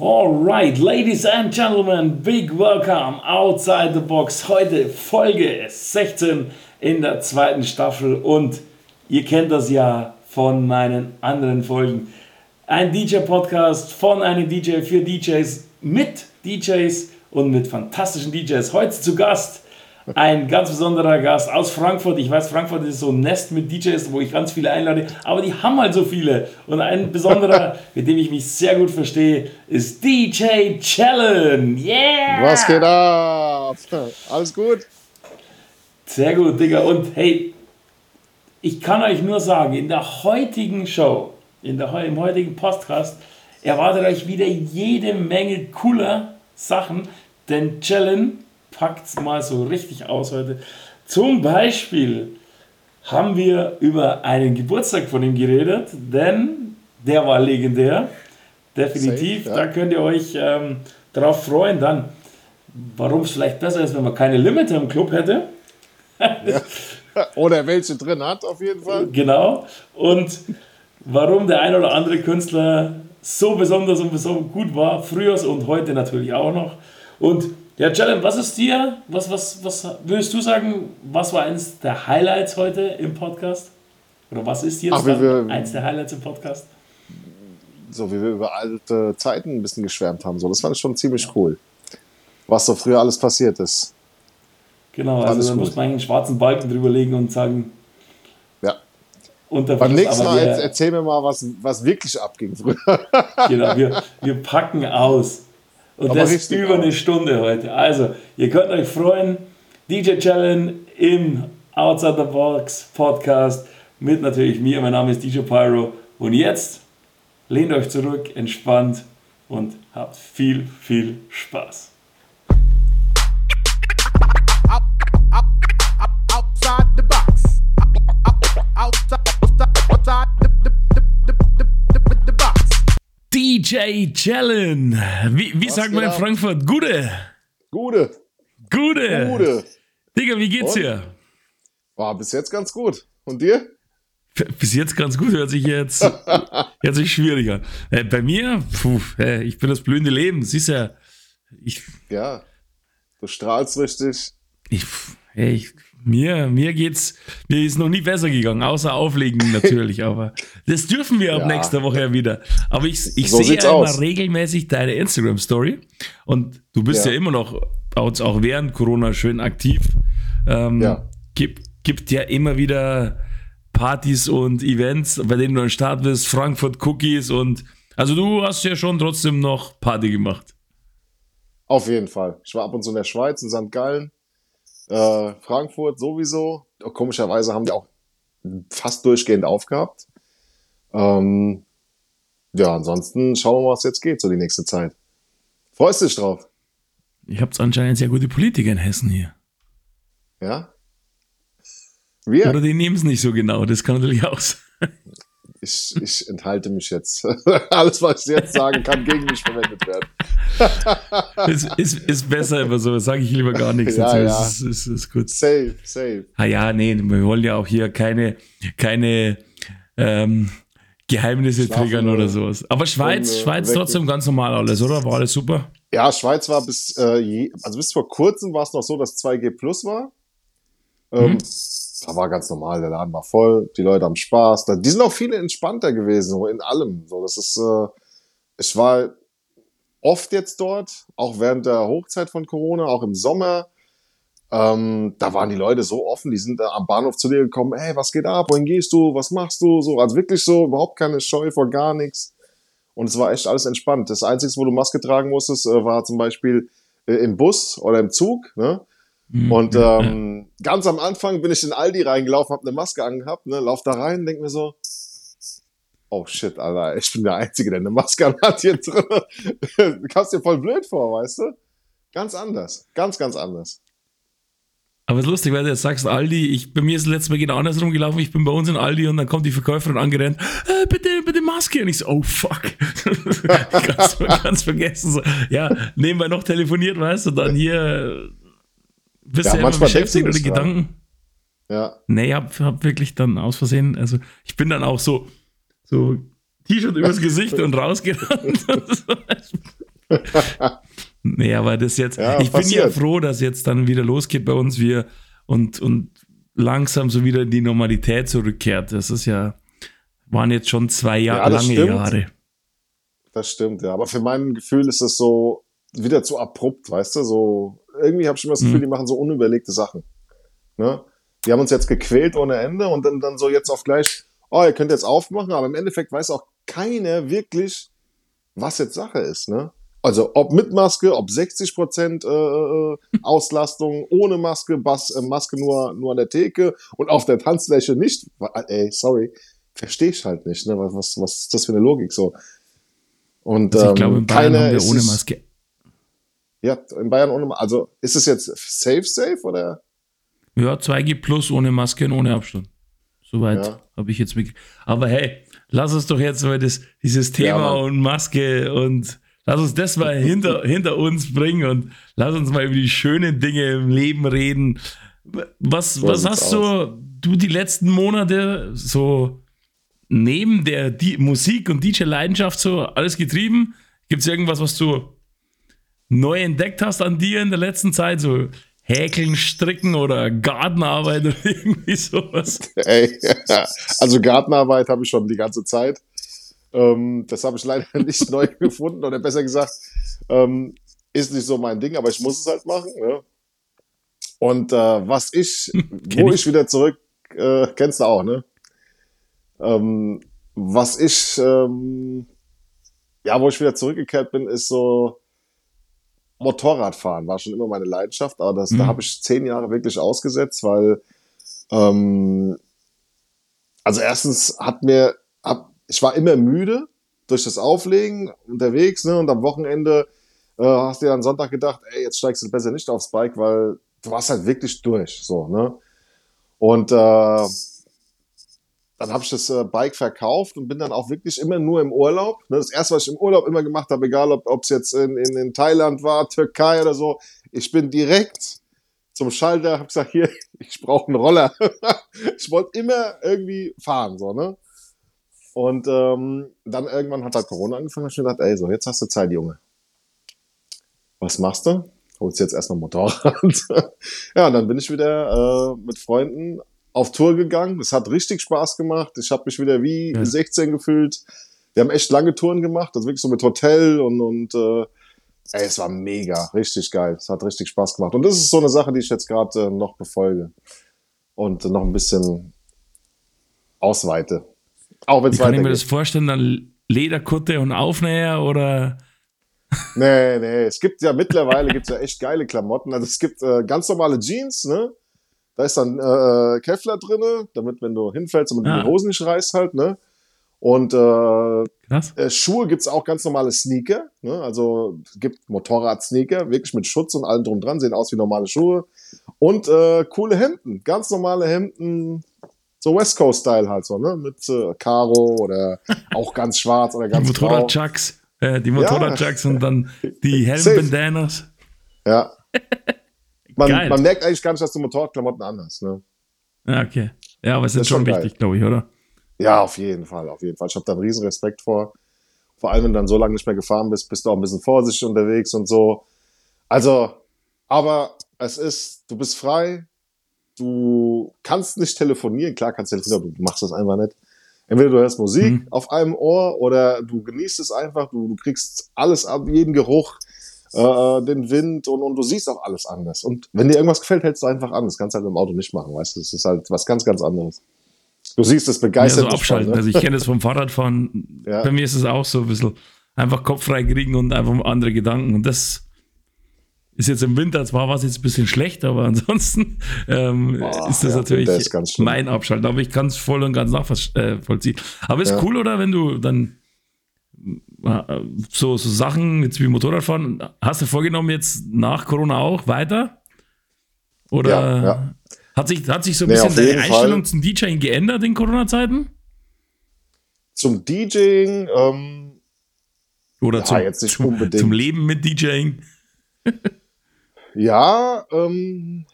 Alright, ladies and gentlemen, big welcome outside the box. Heute Folge 16 in der zweiten Staffel und ihr kennt das ja von meinen anderen Folgen. Ein DJ-Podcast von einem DJ für DJs mit DJs und mit fantastischen DJs. Heute zu Gast ein ganz besonderer Gast aus Frankfurt. Ich weiß, Frankfurt ist so ein Nest mit DJs, wo ich ganz viele einlade, aber die haben halt so viele. Und ein besonderer, mit dem ich mich sehr gut verstehe, ist DJ Challenge. Yeah! Was geht ab? Alles gut? Sehr gut, Digga. Und hey, ich kann euch nur sagen, in der heutigen Show, in der, im heutigen Podcast, erwartet euch wieder jede Menge cooler Sachen, denn Challenge packt es mal so richtig aus heute. Zum Beispiel haben wir über einen Geburtstag von ihm geredet, denn der war legendär. Definitiv, Safe, ja. da könnt ihr euch ähm, drauf freuen. Dann, warum es vielleicht besser ist, wenn man keine Limiter im Club hätte. ja. Oder welche drin hat, auf jeden Fall. Genau. Und warum der ein oder andere Künstler so besonders und so gut war, früher und heute natürlich auch noch. Und ja, Jalen, was ist dir, was, was, was würdest du sagen, was war eines der Highlights heute im Podcast? Oder was ist jetzt eins der Highlights im Podcast? So wie wir über alte Zeiten ein bisschen geschwärmt haben. So, das fand ich schon ziemlich cool. Was so früher alles passiert ist. Genau, also dann muss man einen schwarzen Balken drüber legen und sagen. Ja. Beim nächsten Mal wir, erzähl mir mal, was, was wirklich abging früher. genau, wir, wir packen aus. Und Aber das ist über eine Stunde heute. Also, ihr könnt euch freuen. DJ Challenge im Outside the Box Podcast mit natürlich mir. Mein Name ist DJ Pyro. Und jetzt lehnt euch zurück, entspannt und habt viel, viel Spaß. Outside the box. Outside DJ Jellen. Wie, wie sagt man in Frankfurt? Gute. Gute. Gute. Gute. Digga, wie geht's dir? War bis jetzt ganz gut. Und dir? Bis jetzt ganz gut, hört sich jetzt hört sich schwierig an. Äh, bei mir, puh, äh, ich bin das blühende Leben. Siehst ja, ich. Ja, du strahlst richtig. Ich, hey, ich mir, mir geht's, mir ist noch nie besser gegangen, außer auflegen natürlich, aber das dürfen wir ab ja. nächster Woche ja wieder. Aber ich, ich so sehe ja immer regelmäßig deine Instagram-Story und du bist ja. ja immer noch, auch während Corona schön aktiv. Ähm, ja. Gibt, gibt ja immer wieder Partys und Events, bei denen du am Start bist, Frankfurt Cookies und also du hast ja schon trotzdem noch Party gemacht. Auf jeden Fall. Ich war ab und zu in der Schweiz, in St. Gallen. Äh, Frankfurt sowieso. Komischerweise haben die auch fast durchgehend aufgehabt. Ähm, ja, ansonsten schauen wir mal, was jetzt geht, so die nächste Zeit. Freust du dich drauf? Ich hab's anscheinend sehr gute Politiker in Hessen hier. Ja? Wir? Oder die nehmen es nicht so genau, das kann natürlich auch sein ich, ich enthalte mich jetzt. Alles, was ich jetzt sagen kann, gegen mich verwendet werden. ist, ist, ist besser immer so, sage ich lieber gar nichts ja, dazu. Ja. Ist, ist, ist gut. Safe, safe. Ah ja, nee, wir wollen ja auch hier keine, keine ähm, Geheimnisse Schlafen triggern oder sowas. Aber Schweiz, und, äh, Schweiz trotzdem ganz normal alles, oder? War alles super? Ja, Schweiz war bis, äh, also bis vor kurzem war es noch so, dass 2G Plus war. Ähm, mhm da war ganz normal, der Laden war voll, die Leute haben Spaß. die sind auch viele entspannter gewesen, so in allem. So, das ist, äh, ich war oft jetzt dort, auch während der Hochzeit von Corona, auch im Sommer. Ähm, da waren die Leute so offen, die sind am Bahnhof zu dir gekommen, hey, was geht ab, wohin gehst du, was machst du? So, also wirklich so, überhaupt keine Scheu vor gar nichts. Und es war echt alles entspannt. Das Einzige, wo du Maske tragen musstest, äh, war zum Beispiel äh, im Bus oder im Zug. Ne? Mhm. Und ähm, ganz am Anfang bin ich in Aldi reingelaufen, habe eine Maske angehabt, ne, lauf da rein, denk mir so, oh shit, Alter, ich bin der Einzige, der eine Maske anhat hier drin. du kommst dir voll blöd vor, weißt du? Ganz anders, ganz, ganz anders. Aber es ist lustig, weil du jetzt sagst, Aldi, ich, bei mir ist das letzte Mal genau andersrum gelaufen, ich bin bei uns in Aldi und dann kommt die Verkäuferin angerannt, äh, bitte, bitte Maske. Und ich so, oh fuck. ganz, ganz vergessen. So, ja, nebenbei noch telefoniert, weißt du, dann hier bist ja, ja immer beschäftigt oder Gedanken. Ja. Nee, ich hab, hab wirklich dann aus Versehen, also ich bin dann auch so, so T-Shirt übers Gesicht und rausgerannt. nee, aber das jetzt, ja, ich passiert. bin ja froh, dass jetzt dann wieder losgeht bei uns, wir und, und langsam so wieder die Normalität zurückkehrt. Das ist ja, waren jetzt schon zwei Jahre, ja, lange stimmt. Jahre. Das stimmt, ja. Aber für mein Gefühl ist es so wieder zu abrupt, weißt du? So, irgendwie habe ich immer das Gefühl, mhm. die machen so unüberlegte Sachen. Ne? Die haben uns jetzt gequält ohne Ende und dann, dann so jetzt auf gleich, oh, ihr könnt jetzt aufmachen, aber im Endeffekt weiß auch keiner wirklich, was jetzt Sache ist, ne? Also ob mit Maske, ob 60 Prozent äh, äh, Auslastung, ohne Maske, Bas, äh, Maske nur, nur an der Theke und auf der Tanzfläche nicht. Ey, sorry, verstehe ich halt nicht. Ne? Was, was, was ist das für eine Logik so? Und also ich ähm, glaube, in Bayern haben wir ohne Maske. Ja, in Bayern ohne Maske. Also ist es jetzt safe, safe oder? Ja, 2G plus ohne Maske und ohne Abstand. Soweit ja. habe ich jetzt mitgekriegt. Aber hey, lass uns doch jetzt mal das, dieses Thema ja, und Maske und Lass uns das mal hinter, hinter uns bringen und lass uns mal über die schönen Dinge im Leben reden. Was, so was hast du, du die letzten Monate so neben der die Musik und DJ-Leidenschaft so alles getrieben? Gibt es irgendwas, was du neu entdeckt hast an dir in der letzten Zeit? So Häkeln, Stricken oder Gartenarbeit oder irgendwie sowas? Ey, also Gartenarbeit habe ich schon die ganze Zeit. Ähm, das habe ich leider nicht neu gefunden oder besser gesagt, ähm, ist nicht so mein Ding, aber ich muss es halt machen. Ne? Und äh, was ich, wo ich. ich wieder zurück, äh, kennst du auch, ne? Ähm, was ich, ähm, ja, wo ich wieder zurückgekehrt bin, ist so Motorradfahren. War schon immer meine Leidenschaft, aber das, mhm. da habe ich zehn Jahre wirklich ausgesetzt, weil ähm, also erstens hat mir, hab, ich war immer müde durch das Auflegen unterwegs, ne? Und am Wochenende äh, hast du dir dann Sonntag gedacht, ey, jetzt steigst du besser nicht aufs Bike, weil du warst halt wirklich durch, so, ne? Und äh, dann habe ich das äh, Bike verkauft und bin dann auch wirklich immer nur im Urlaub. Ne? Das erste, was ich im Urlaub immer gemacht habe, egal ob es jetzt in, in, in Thailand war, Türkei oder so, ich bin direkt zum Schalter, habe gesagt, hier, ich brauche einen Roller. ich wollte immer irgendwie fahren, so, ne? Und ähm, dann irgendwann hat halt Corona angefangen und ich gedacht, ey, so, jetzt hast du Zeit, Junge. Was machst du? Holst jetzt erstmal Motorrad. ja, und dann bin ich wieder äh, mit Freunden auf Tour gegangen. Es hat richtig Spaß gemacht. Ich habe mich wieder wie ja. 16 gefühlt. Wir haben echt lange Touren gemacht, also wirklich so mit Hotel und, und äh, ey, es war mega, richtig geil. Es hat richtig Spaß gemacht. Und das ist so eine Sache, die ich jetzt gerade äh, noch befolge und äh, noch ein bisschen ausweite. Auch wenn es Kann ich mir das vorstellen, dann Lederkutte und Aufnäher oder? Nee, nee, es gibt ja mittlerweile gibt's ja echt geile Klamotten. Also es gibt äh, ganz normale Jeans, ne? Da ist dann äh, Kevlar drinne, damit wenn du hinfällst und ah. die Hosen nicht reißt halt, ne? Und äh, äh, Schuhe gibt's auch ganz normale Sneaker, ne? Also es gibt Motorrad-Sneaker, wirklich mit Schutz und allem drum dran, sehen aus wie normale Schuhe. Und äh, coole Hemden, ganz normale Hemden, so West Coast Style halt so, ne? Mit äh, Karo oder auch ganz schwarz oder ganz Die Motorrad-Chucks, äh, die Motorrad-Chucks ja. und dann die Helm-Bandanas. Ja. Man, man, merkt eigentlich gar nicht, dass du Motorradklamotten anhast, ne? Ja, okay. Ja, aber es ist, ist schon wichtig, glaube ich, oder? Ja, auf jeden Fall, auf jeden Fall. Ich habe da einen riesen Respekt vor. Vor allem, wenn du dann so lange nicht mehr gefahren bist, bist du auch ein bisschen vorsichtig unterwegs und so. Also, aber es ist, du bist frei, du kannst nicht telefonieren, klar kannst du telefonieren, aber du machst das einfach nicht. Entweder du hörst Musik mhm. auf einem Ohr oder du genießt es einfach, du, du kriegst alles ab, jeden Geruch, äh, den Wind und, und du siehst auch alles anders. Und wenn dir irgendwas gefällt, hältst du einfach an. Das kannst du halt im Auto nicht machen, weißt du? Das ist halt was ganz, ganz anderes. Du siehst es begeistert. Ja, so abschalten. Voll, ne? Also ich kenne das vom Fahrradfahren. Ja. Bei mir ist es auch so ein bisschen einfach Kopf frei kriegen und einfach andere Gedanken. Und das ist jetzt im Winter, zwar war es jetzt ein bisschen schlecht, aber ansonsten ähm, Boah, ist das ja, natürlich ist mein Abschalten. Aber ich kann es voll und ganz nachvollziehen. Aber ist ja. cool, oder? Wenn du dann äh, so, so Sachen jetzt wie Motorradfahren, hast du vorgenommen jetzt nach Corona auch weiter? Oder ja, ja. Hat, sich, hat sich so ein nee, bisschen deine Einstellung Fall. zum DJing geändert in Corona-Zeiten? Zum DJing, ähm, oder ja, zum, jetzt nicht unbedingt. zum Leben mit DJing? Ja, ähm,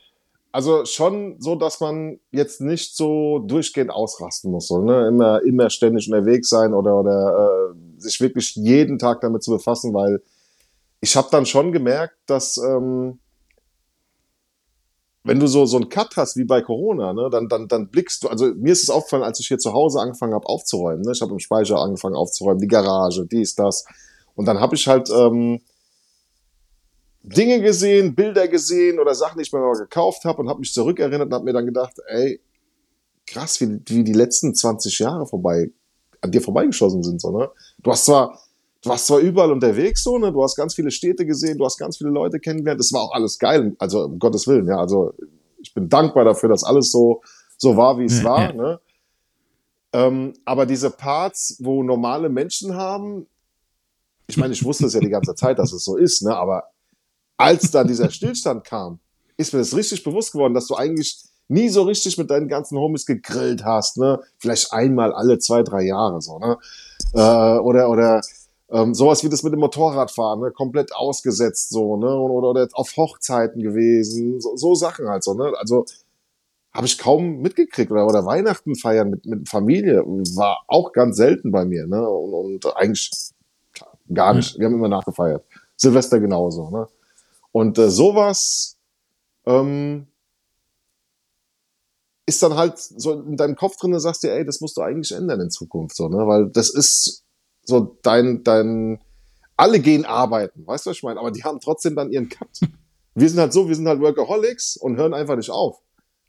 also schon so, dass man jetzt nicht so durchgehend ausrasten muss, so, ne? immer, immer ständig unterwegs sein oder, oder äh, sich wirklich jeden Tag damit zu befassen, weil ich habe dann schon gemerkt, dass ähm, wenn du so, so einen Cut hast wie bei Corona, ne, dann, dann, dann blickst du, also mir ist es aufgefallen, als ich hier zu Hause angefangen habe aufzuräumen. Ne, ich habe im Speicher angefangen aufzuräumen, die Garage, dies, das. Und dann habe ich halt ähm, Dinge gesehen, Bilder gesehen oder Sachen, die ich mir mal gekauft habe und habe mich zurückerinnert und habe mir dann gedacht, ey, krass, wie, wie die letzten 20 Jahre vorbei, an dir vorbeigeschossen sind. So, ne? Du hast zwar du warst zwar überall unterwegs so, ne? Du hast ganz viele Städte gesehen, du hast ganz viele Leute kennengelernt. Das war auch alles geil, also um Gottes Willen, ja. Also ich bin dankbar dafür, dass alles so so war, wie es war. Ne? Ähm, aber diese Parts, wo normale Menschen haben, ich meine, ich wusste es ja die ganze Zeit, dass es so ist, ne? Aber als dann dieser Stillstand kam, ist mir das richtig bewusst geworden, dass du eigentlich nie so richtig mit deinen ganzen Homies gegrillt hast, ne? Vielleicht einmal alle zwei, drei Jahre so, ne? Äh, oder oder ähm, sowas wie das mit dem Motorradfahren, ne? komplett ausgesetzt so, ne? Oder, oder auf Hochzeiten gewesen, so, so Sachen halt so, ne? Also habe ich kaum mitgekriegt oder, oder Weihnachten feiern mit, mit Familie war auch ganz selten bei mir, ne? Und, und eigentlich gar nicht. Wir haben immer nachgefeiert. Silvester genauso, ne? Und äh, sowas ähm, ist dann halt so in deinem Kopf drin, da sagst du, ey, das musst du eigentlich ändern in Zukunft, so, ne? Weil das ist so dein, dein, alle gehen arbeiten, weißt du, was ich meine? Aber die haben trotzdem dann ihren Cut. Wir sind halt so, wir sind halt Workaholics und hören einfach nicht auf.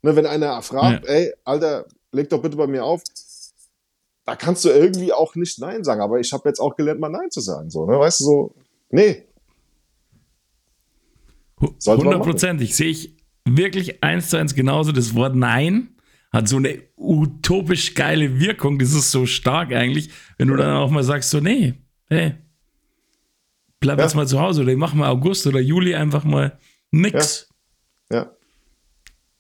Ne, wenn einer fragt, ja. ey, Alter, leg doch bitte bei mir auf, da kannst du irgendwie auch nicht Nein sagen. Aber ich habe jetzt auch gelernt, mal Nein zu sagen. So, ne? Weißt du, so, nee. Hundertprozentig sehe ich wirklich eins zu eins genauso das Wort Nein hat so eine utopisch geile Wirkung. Das ist so stark eigentlich, wenn du dann auch mal sagst, so, nee, hey, bleib ja. jetzt mal zu Hause oder ich mach mal August oder Juli einfach mal nix. Ja. ja.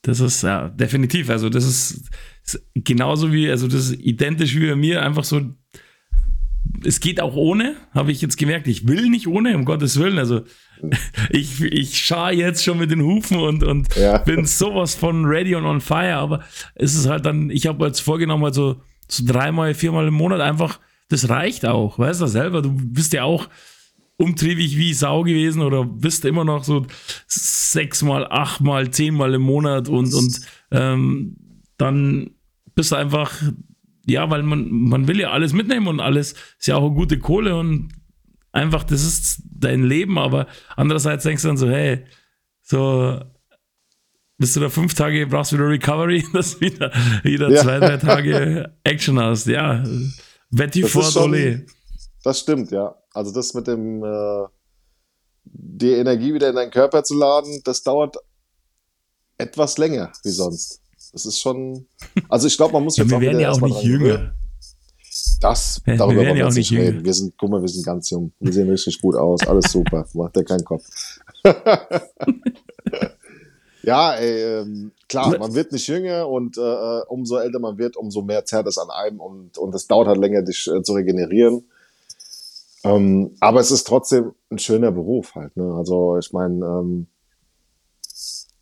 Das ist ja definitiv, also das ist, ist genauso wie, also das ist identisch wie bei mir, einfach so es geht auch ohne, habe ich jetzt gemerkt. Ich will nicht ohne, um Gottes Willen. Also ich, ich schar jetzt schon mit den Hufen und, und ja. bin sowas von ready und on fire. Aber es ist halt dann, ich habe jetzt vorgenommen, also so dreimal, viermal im Monat einfach, das reicht auch. Weißt du selber, du bist ja auch umtriebig wie Sau gewesen oder bist immer noch so sechsmal, achtmal, zehnmal im Monat und, und ähm, dann bist du einfach ja, weil man, man will ja alles mitnehmen und alles ist ja auch eine gute Kohle und einfach, das ist dein Leben, aber andererseits denkst du dann so, hey, so bist du da fünf Tage, brauchst du wieder Recovery, dass wieder, wieder ja. zwei, drei Tage Action hast. Ja, Betty Ford Ole. Das stimmt, ja. Also das mit dem, äh, die Energie wieder in deinen Körper zu laden, das dauert etwas länger wie sonst. Das ist schon. Also ich glaube, man muss ja, jetzt wir auch werden ja auch nicht jünger. Das, darüber wir wollen wir jetzt nicht reden. Wir sind, guck mal, wir sind ganz jung. Wir sehen richtig gut aus. Alles super. Macht dir keinen Kopf. ja, ey, ähm, klar, man wird nicht jünger und äh, äh, umso älter man wird, umso mehr zerrt es an einem und, und es dauert halt länger, dich äh, zu regenerieren. Ähm, aber es ist trotzdem ein schöner Beruf halt. Ne? Also ich meine, ähm,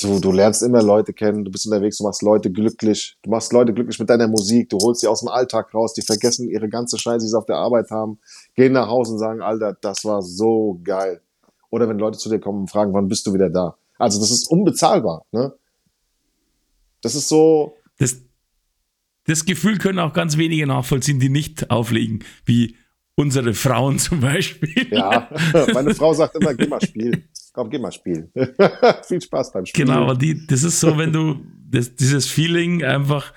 du, du lernst immer Leute kennen, du bist unterwegs, du machst Leute glücklich, du machst Leute glücklich mit deiner Musik, du holst sie aus dem Alltag raus, die vergessen ihre ganze Scheiße, die sie auf der Arbeit haben, gehen nach Hause und sagen, Alter, das war so geil. Oder wenn Leute zu dir kommen und fragen, wann bist du wieder da? Also das ist unbezahlbar, ne? Das ist so. Das, das Gefühl können auch ganz wenige nachvollziehen, die nicht auflegen, wie unsere Frauen zum Beispiel. Ja, meine Frau sagt immer, geh mal spielen komm, geh mal spielen. Viel Spaß beim Spielen. Genau, aber die, das ist so, wenn du das, dieses Feeling einfach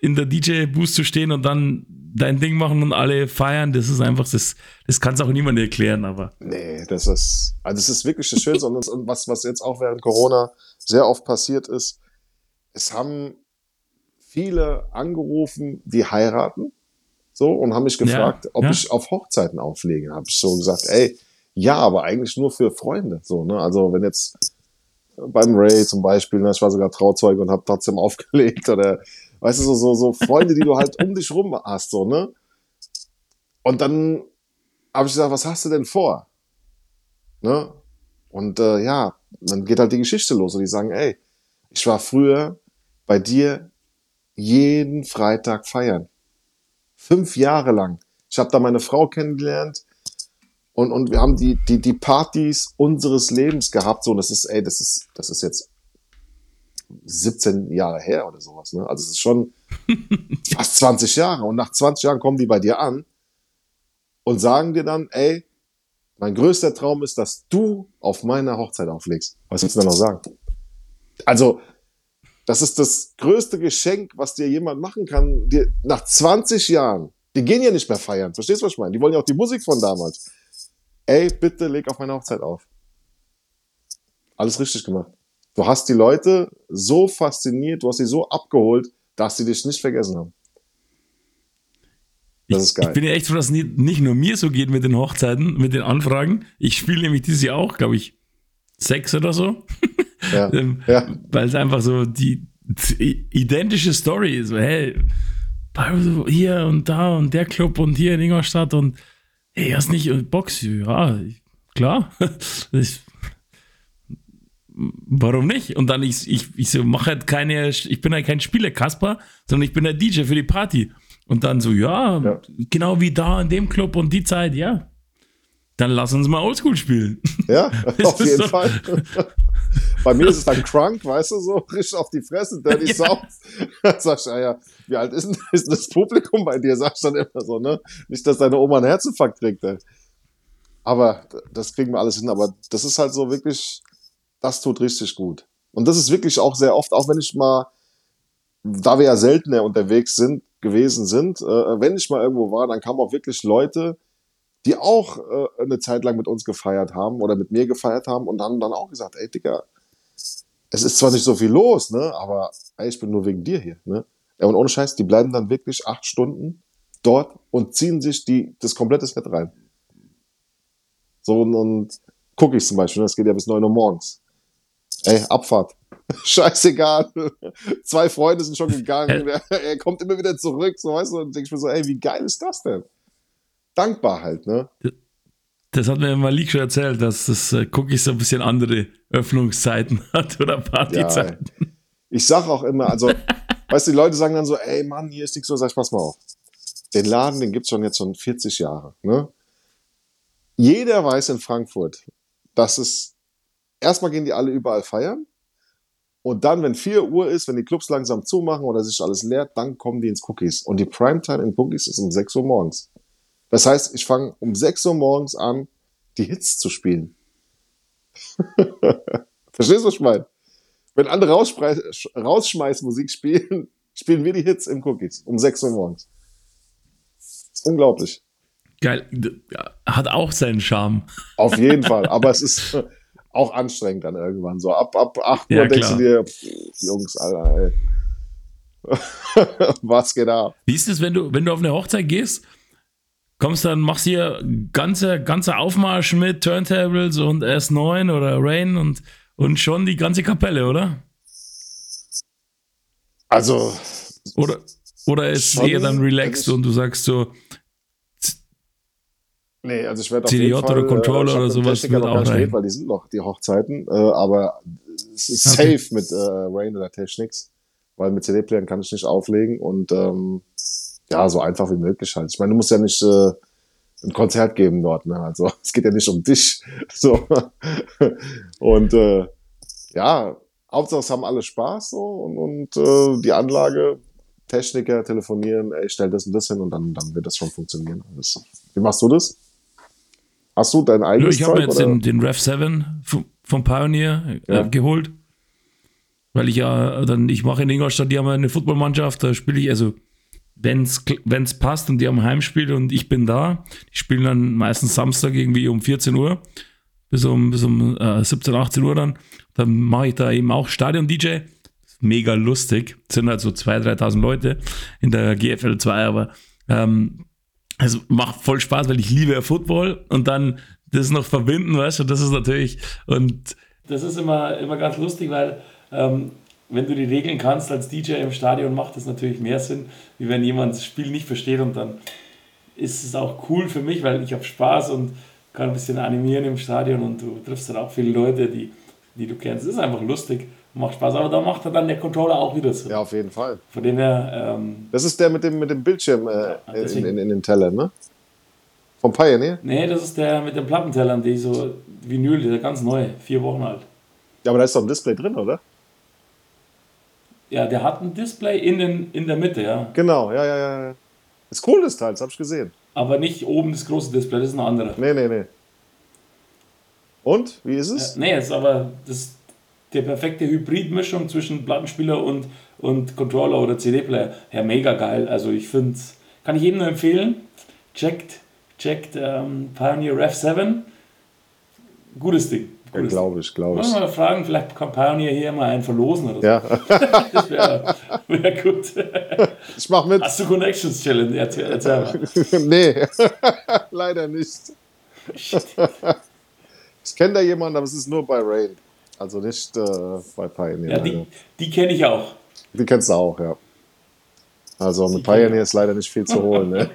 in der DJ-Boost zu stehen und dann dein Ding machen und alle feiern, das ist einfach, das, das kann es auch niemand erklären, aber. Nee, das ist, also das ist wirklich das Schönste und, und was, was jetzt auch während Corona sehr oft passiert ist, es haben viele angerufen, die heiraten, so, und haben mich gefragt, ja, ob ja. ich auf Hochzeiten auflege. Habe ich so gesagt, ey, ja, aber eigentlich nur für Freunde. So, ne? Also wenn jetzt beim Ray zum Beispiel, ne, ich war sogar Trauzeuge und habe trotzdem aufgelegt oder weißt du, so, so, so Freunde, die du halt um dich rum hast, so, ne? Und dann habe ich gesagt, was hast du denn vor? Ne? Und äh, ja, dann geht halt die Geschichte los und die sagen, ey, ich war früher bei dir jeden Freitag feiern. Fünf Jahre lang. Ich habe da meine Frau kennengelernt Und, und wir haben die, die, die Partys unseres Lebens gehabt. So, und das ist, ey, das ist, das ist jetzt 17 Jahre her oder sowas. Ne? Also es ist schon fast 20 Jahre. Und nach 20 Jahren kommen die bei dir an und sagen dir dann, ey, mein größter Traum ist, dass du auf meiner Hochzeit auflegst. Was willst du da noch sagen? Also, das ist das größte Geschenk, was dir jemand machen kann. Dir, nach 20 Jahren, die gehen ja nicht mehr feiern. Verstehst du, was ich meine? Die wollen ja auch die Musik von damals. Ey, bitte leg auf meine Hochzeit auf. Alles richtig gemacht. Du hast die Leute so fasziniert, du hast sie so abgeholt, dass sie dich nicht vergessen haben. Das ist geil. Ich bin ja echt froh, dass es nicht, nur mir so geht mit den Hochzeiten, mit den Anfragen. Ich spiele nämlich dieses Jahr auch, glaube ich, sechs oder so. Ja. Ähm, ja. Weil es einfach so die, die identische Story ist. Hey, hier und da und der Club und hier in Ingolstadt und hey, hast nicht Box? Ja, klar. Ich, warum nicht? Und dann ich, ich, ich so, mache halt keine, ich bin halt kein Spieler, Kasper, sondern ich bin der DJ für die Party. Und dann so, ja, ja, genau wie da in dem Club und die Zeit, ja. Dann lass uns mal Oldschool spielen. Ja, auf jeden so. Fall. Bei mir ist es dann Crunk, weißt du, so richtig auf die Fresse, Dirty ja. Dann sagst du, ja, ja, wie alt ist denn ist das Publikum bei dir? Sagst du dann immer so, ne? Nicht, dass deine Oma einen Herzinfarkt kriegt, ey. Aber das kriegen wir alles hin. Aber das ist halt so wirklich, das tut richtig gut. Und das ist wirklich auch sehr oft, auch wenn ich mal, da wir ja seltener unterwegs sind, gewesen sind. Äh, wenn ich mal irgendwo war, dann kamen auch wirklich Leute, die auch äh, eine Zeit lang mit uns gefeiert haben oder mit mir gefeiert haben und haben dann auch gesagt, ey Digga, es ist zwar nicht so viel los, ne, aber ey, ich bin nur wegen dir hier, ne. Ja, und ohne Scheiß, die bleiben dann wirklich acht Stunden dort und ziehen sich die, das komplette Set rein. So, und, und Cookies zum Beispiel, ne, das geht ja bis neun Uhr morgens. Ey, Abfahrt. Scheißegal. Zwei Freunde sind schon gegangen. er kommt immer wieder zurück, so weißt du, und denke ich mir so, ey, wie geil ist das denn? Dankbar halt, ne? Das hat mir Malik schon erzählt, dass das äh, Cookies so ein bisschen andere Öffnungszeiten hat oder Partyzeiten. Ja, ich sag auch immer, also, weißt du, die Leute sagen dann so, ey Mann, hier ist nichts so, sag ich, pass mal auf. Den Laden, den gibt's schon jetzt schon 40 Jahre, ne? Jeder weiß in Frankfurt, dass es, erstmal gehen die alle überall feiern und dann, wenn 4 Uhr ist, wenn die Clubs langsam zumachen oder sich alles leert, dann kommen die ins Cookies. Und die Primetime in Cookies ist um 6 Uhr morgens. Das heißt, ich fange um 6 Uhr morgens an, die Hits zu spielen. Verstehst du, was ich meine? Wenn andere Rausschmeißmusik spielen, spielen wir die Hits im Cookies um 6 Uhr morgens. unglaublich. Geil. Hat auch seinen Charme. Auf jeden Fall. Aber es ist, auch anstrengend dann irgendwann. So ab, ab 8 Uhr ja, denkst du dir, pff, Jungs, Alter, ey. Was geht ab? Wie ist es, wenn du, wenn du auf eine Hochzeit gehst? Kommst dann, machst hier ganze, ganze Aufmarsch mit Turntables und S9 oder Rain und, und schon die ganze Kapelle, oder? Also. Oder, oder ist es eher dann relaxed und du sagst so, Nee, also ich werde auf jeden Fall, oder Controller äh, oder sowas wird auch rein. weil die sind noch die Hochzeiten, äh, aber es ist okay. safe mit äh, Rain oder Technics, weil mit CD-Playern kann ich nicht auflegen und ähm, ja, so einfach wie möglich halt. Ich meine, du musst ja nicht äh, ein Konzert geben dort, ne? Also es geht ja nicht um dich. So. und äh, ja, Hauptsache es haben alle Spaß so und, und äh, die Anlage, Techniker telefonieren, ey, stell das und das hin und dann, dann wird das schon funktionieren. Alles. Wie machst du das? Hast du dein eigenes Ich habe mir jetzt den, den Rev 7 vom Pioneer äh, ja. geholt. Weil ich ja dann, ich mache in Ingolstadt, die haben eine Footballmannschaft, da spiele ich, also wenn es passt und die haben Heimspiel und ich bin da, die spielen dann meistens Samstag irgendwie um 14 Uhr bis um, bis um äh, 17, 18 Uhr dann. Dann mache ich da eben auch Stadion-DJ. Mega lustig. Das sind halt so 2.000, 3.000 Leute in der GFL 2, aber ähm, es macht voll Spaß, weil ich liebe ja Football und dann das noch verbinden, weißt du, das ist natürlich und das ist immer, immer ganz lustig, weil ähm, wenn du die Regeln kannst als DJ im Stadion, macht das natürlich mehr Sinn, wie wenn jemand das Spiel nicht versteht und dann ist es auch cool für mich, weil ich habe Spaß und kann ein bisschen animieren im Stadion und du triffst dann auch viele Leute, die, die du kennst. Es ist einfach lustig macht Spaß, aber da macht dann der Controller auch wieder so. Ja, auf jeden Fall. Von dem her. Ähm, das ist der mit dem, mit dem Bildschirm äh, in, in, in, den Tellern, ne? Vom Pioneer? Nee, das ist der mit den Plattentellern, die so Vinyl, der ganz neu, vier Wochen alt. Ja, aber da ist doch ein Display drin, oder? Ja, der hat ein Display in, den, in der Mitte, ja. Genau, ja, ja, ja. Ist cool, das Teil, das habe ich gesehen. Aber nicht oben das große Display, das ist ein anderer. Nee, nee, nee. Und, wie ist es? Ja, nee, ist aber das der perfekte Hybridmischung zwischen Plattenspieler und, und Controller oder CD-Player. Ja, mega geil. Also ich finde, kann ich jedem nur empfehlen. Checkt, checkt ähm, Pioneer Rev 7. Gutes Ding. Ja, glaube ich, glaube ich. Mal fragen, vielleicht kann Pioneer hier mal einen verlosen oder so. Ja. das wäre wär gut. Ich mach mit. Hast du Connections Challenge? Erzähl, erzähl nee, leider nicht. Ich kenne da jemanden, aber es ist nur bei Rain. Also nicht äh, bei Pioneer. Ja, die, die kenne ich auch. Die kennst du auch, ja. Also mit Pioneer ist leider nicht viel zu holen. Ne?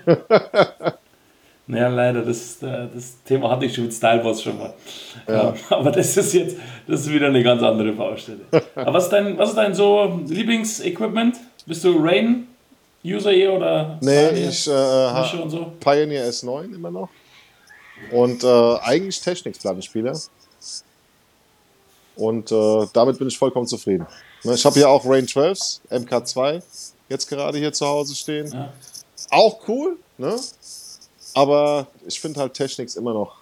Naja, leider, das, äh, das Thema hatte ich schon mit Styleboss schon mal. Ja. Aber das ist jetzt, das ist wieder eine ganz andere Baustelle. Aber was ist dein, was ist dein so Lieblingsequipment? Bist du Rain-User hier oder? Nee, ich äh, habe so? Pioneer S9 immer noch. Und äh, eigentlich Technics-Plattenspieler. Und äh, damit bin ich vollkommen zufrieden. Ne, ich habe hier auch Rain 12s, MK2, jetzt gerade hier zu Hause stehen. Ja. Auch cool, ne? Aber ich finde halt Technics immer noch.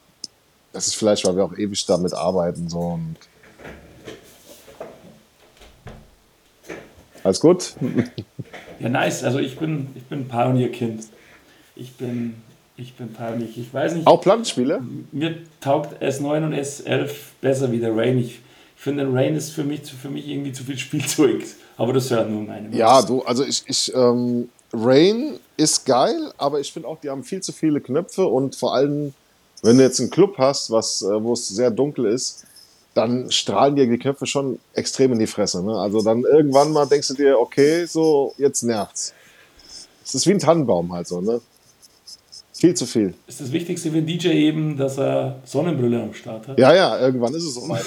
Das ist vielleicht, weil wir auch ewig damit arbeiten. So und Alles gut? Ja, nice. Also ich bin, ich bin Pioneer-Kind. Ich bin, ich bin Pioneer. Ich weiß nicht. Auch Plattenspieler? Mir taugt S9 und S11 besser wie der Rain. Ich, ich finde, Rain ist für mich, für mich irgendwie zu viel Spielzeug. Aber das ist ja nur meine Meinung. Ja, du, also ich, ich ähm, Rain ist geil, aber ich finde auch, die haben viel zu viele Knöpfe und vor allem, wenn du jetzt einen Club hast, was, äh, wo es sehr dunkel ist, dann strahlen dir die Knöpfe schon extrem in die Fresse. Ne? Also dann irgendwann mal denkst du dir, okay, so, jetzt nervt's. Es ist wie ein Tannenbaum halt so, ne? Viel zu viel. Ist das Wichtigste für einen DJ eben, dass er Sonnenbrille am Start hat? Ja, ja, irgendwann ist es so weit.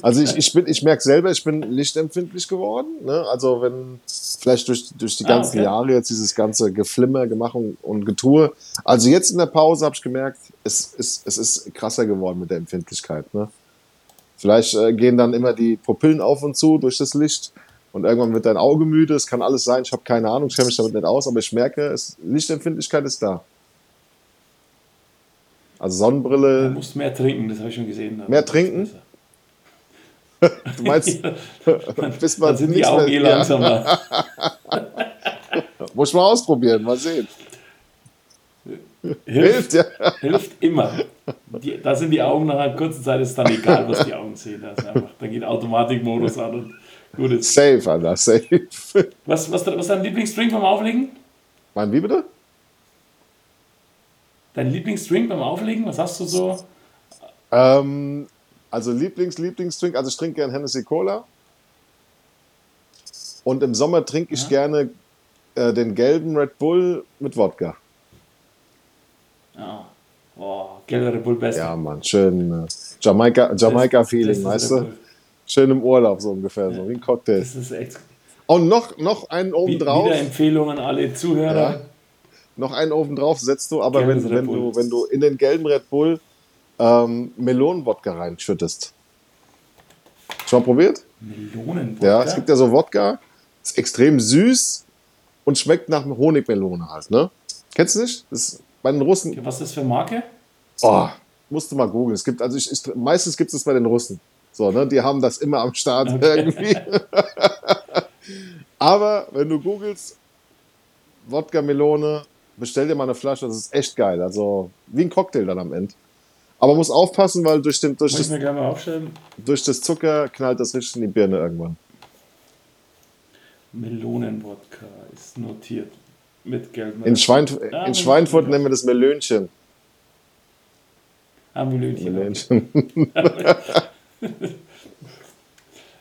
Also ich, ich, bin, ich merke selber, ich bin lichtempfindlich geworden. Ne? Also wenn vielleicht durch, durch die ganzen ah, okay. Jahre jetzt dieses ganze Geflimmer, Gemach und Getue. Also jetzt in der Pause habe ich gemerkt, es, es, es ist krasser geworden mit der Empfindlichkeit. Ne? Vielleicht äh, gehen dann immer die Pupillen auf und zu durch das Licht und irgendwann wird dein Auge müde. Es kann alles sein. Ich habe keine Ahnung, ich kenne mich damit nicht aus, aber ich merke, es, Lichtempfindlichkeit ist da. Also Sonnenbrille. Du musst mehr trinken, das habe ich schon gesehen. Mehr trinken? du meinst, bis man sind die Augen eh langsamer. Muss mal ausprobieren, mal sehen. Hilft, hilft, ja. hilft immer. Die, da sind die Augen nach einer kurzen Zeit, ist dann egal, was die Augen sehen. Das einfach, dann geht Automatikmodus an und gut ist. Safe, Alter, safe. Was, was, was ist dein Lieblingsdrink beim Auflegen? Mein wie bitte? Dein Lieblingsdrink beim Auflegen? Was hast du so? Ähm, also Lieblings, Lieblingsdrink, also ich trinke gerne Hennessy Cola. Und im Sommer trinke ich ja. gerne äh, den gelben Red Bull mit Wodka. Ja. Oh, gelber Red Bull best. Ja, Mann, schön äh, Jamaika, Jamaika weißt du? Schön im Urlaub so ungefähr, ja. so wie ein Cocktail. Das ist echt. Und noch, noch einen oben drauf. Wieder Empfehlungen an alle Zuhörer. Ja noch einen oben drauf setzt du, aber wenn, wenn, du, wenn du in den gelben Red Bull ähm, Melonenwodka reinschüttest. Schon mal probiert? Melonenwodka? Ja, es gibt ja so Wodka, ist extrem süß und schmeckt nach Honigmelone halt, ne? Kennst du nicht? Das ist bei den Russen. Was ist das für Marke? Oh, musst du mal googeln. Es gibt, also ich, ich, meistens gibt es bei den Russen. So, ne? Die haben das immer am Start okay. irgendwie. Aber wenn du googelst, Wodka Melone, bestell dir mal eine Flasche, das ist echt geil. Also wie ein Cocktail dann am Ende. Aber muss aufpassen, weil durch, den, durch, das, durch das Zucker knallt das richtig in die Birne irgendwann. Melonenwodka ist notiert. Mit Geld. In, Schwein, ah, in Schweinfurt nennen wir das Melönchen. Ah, Melönchen. Melönchen.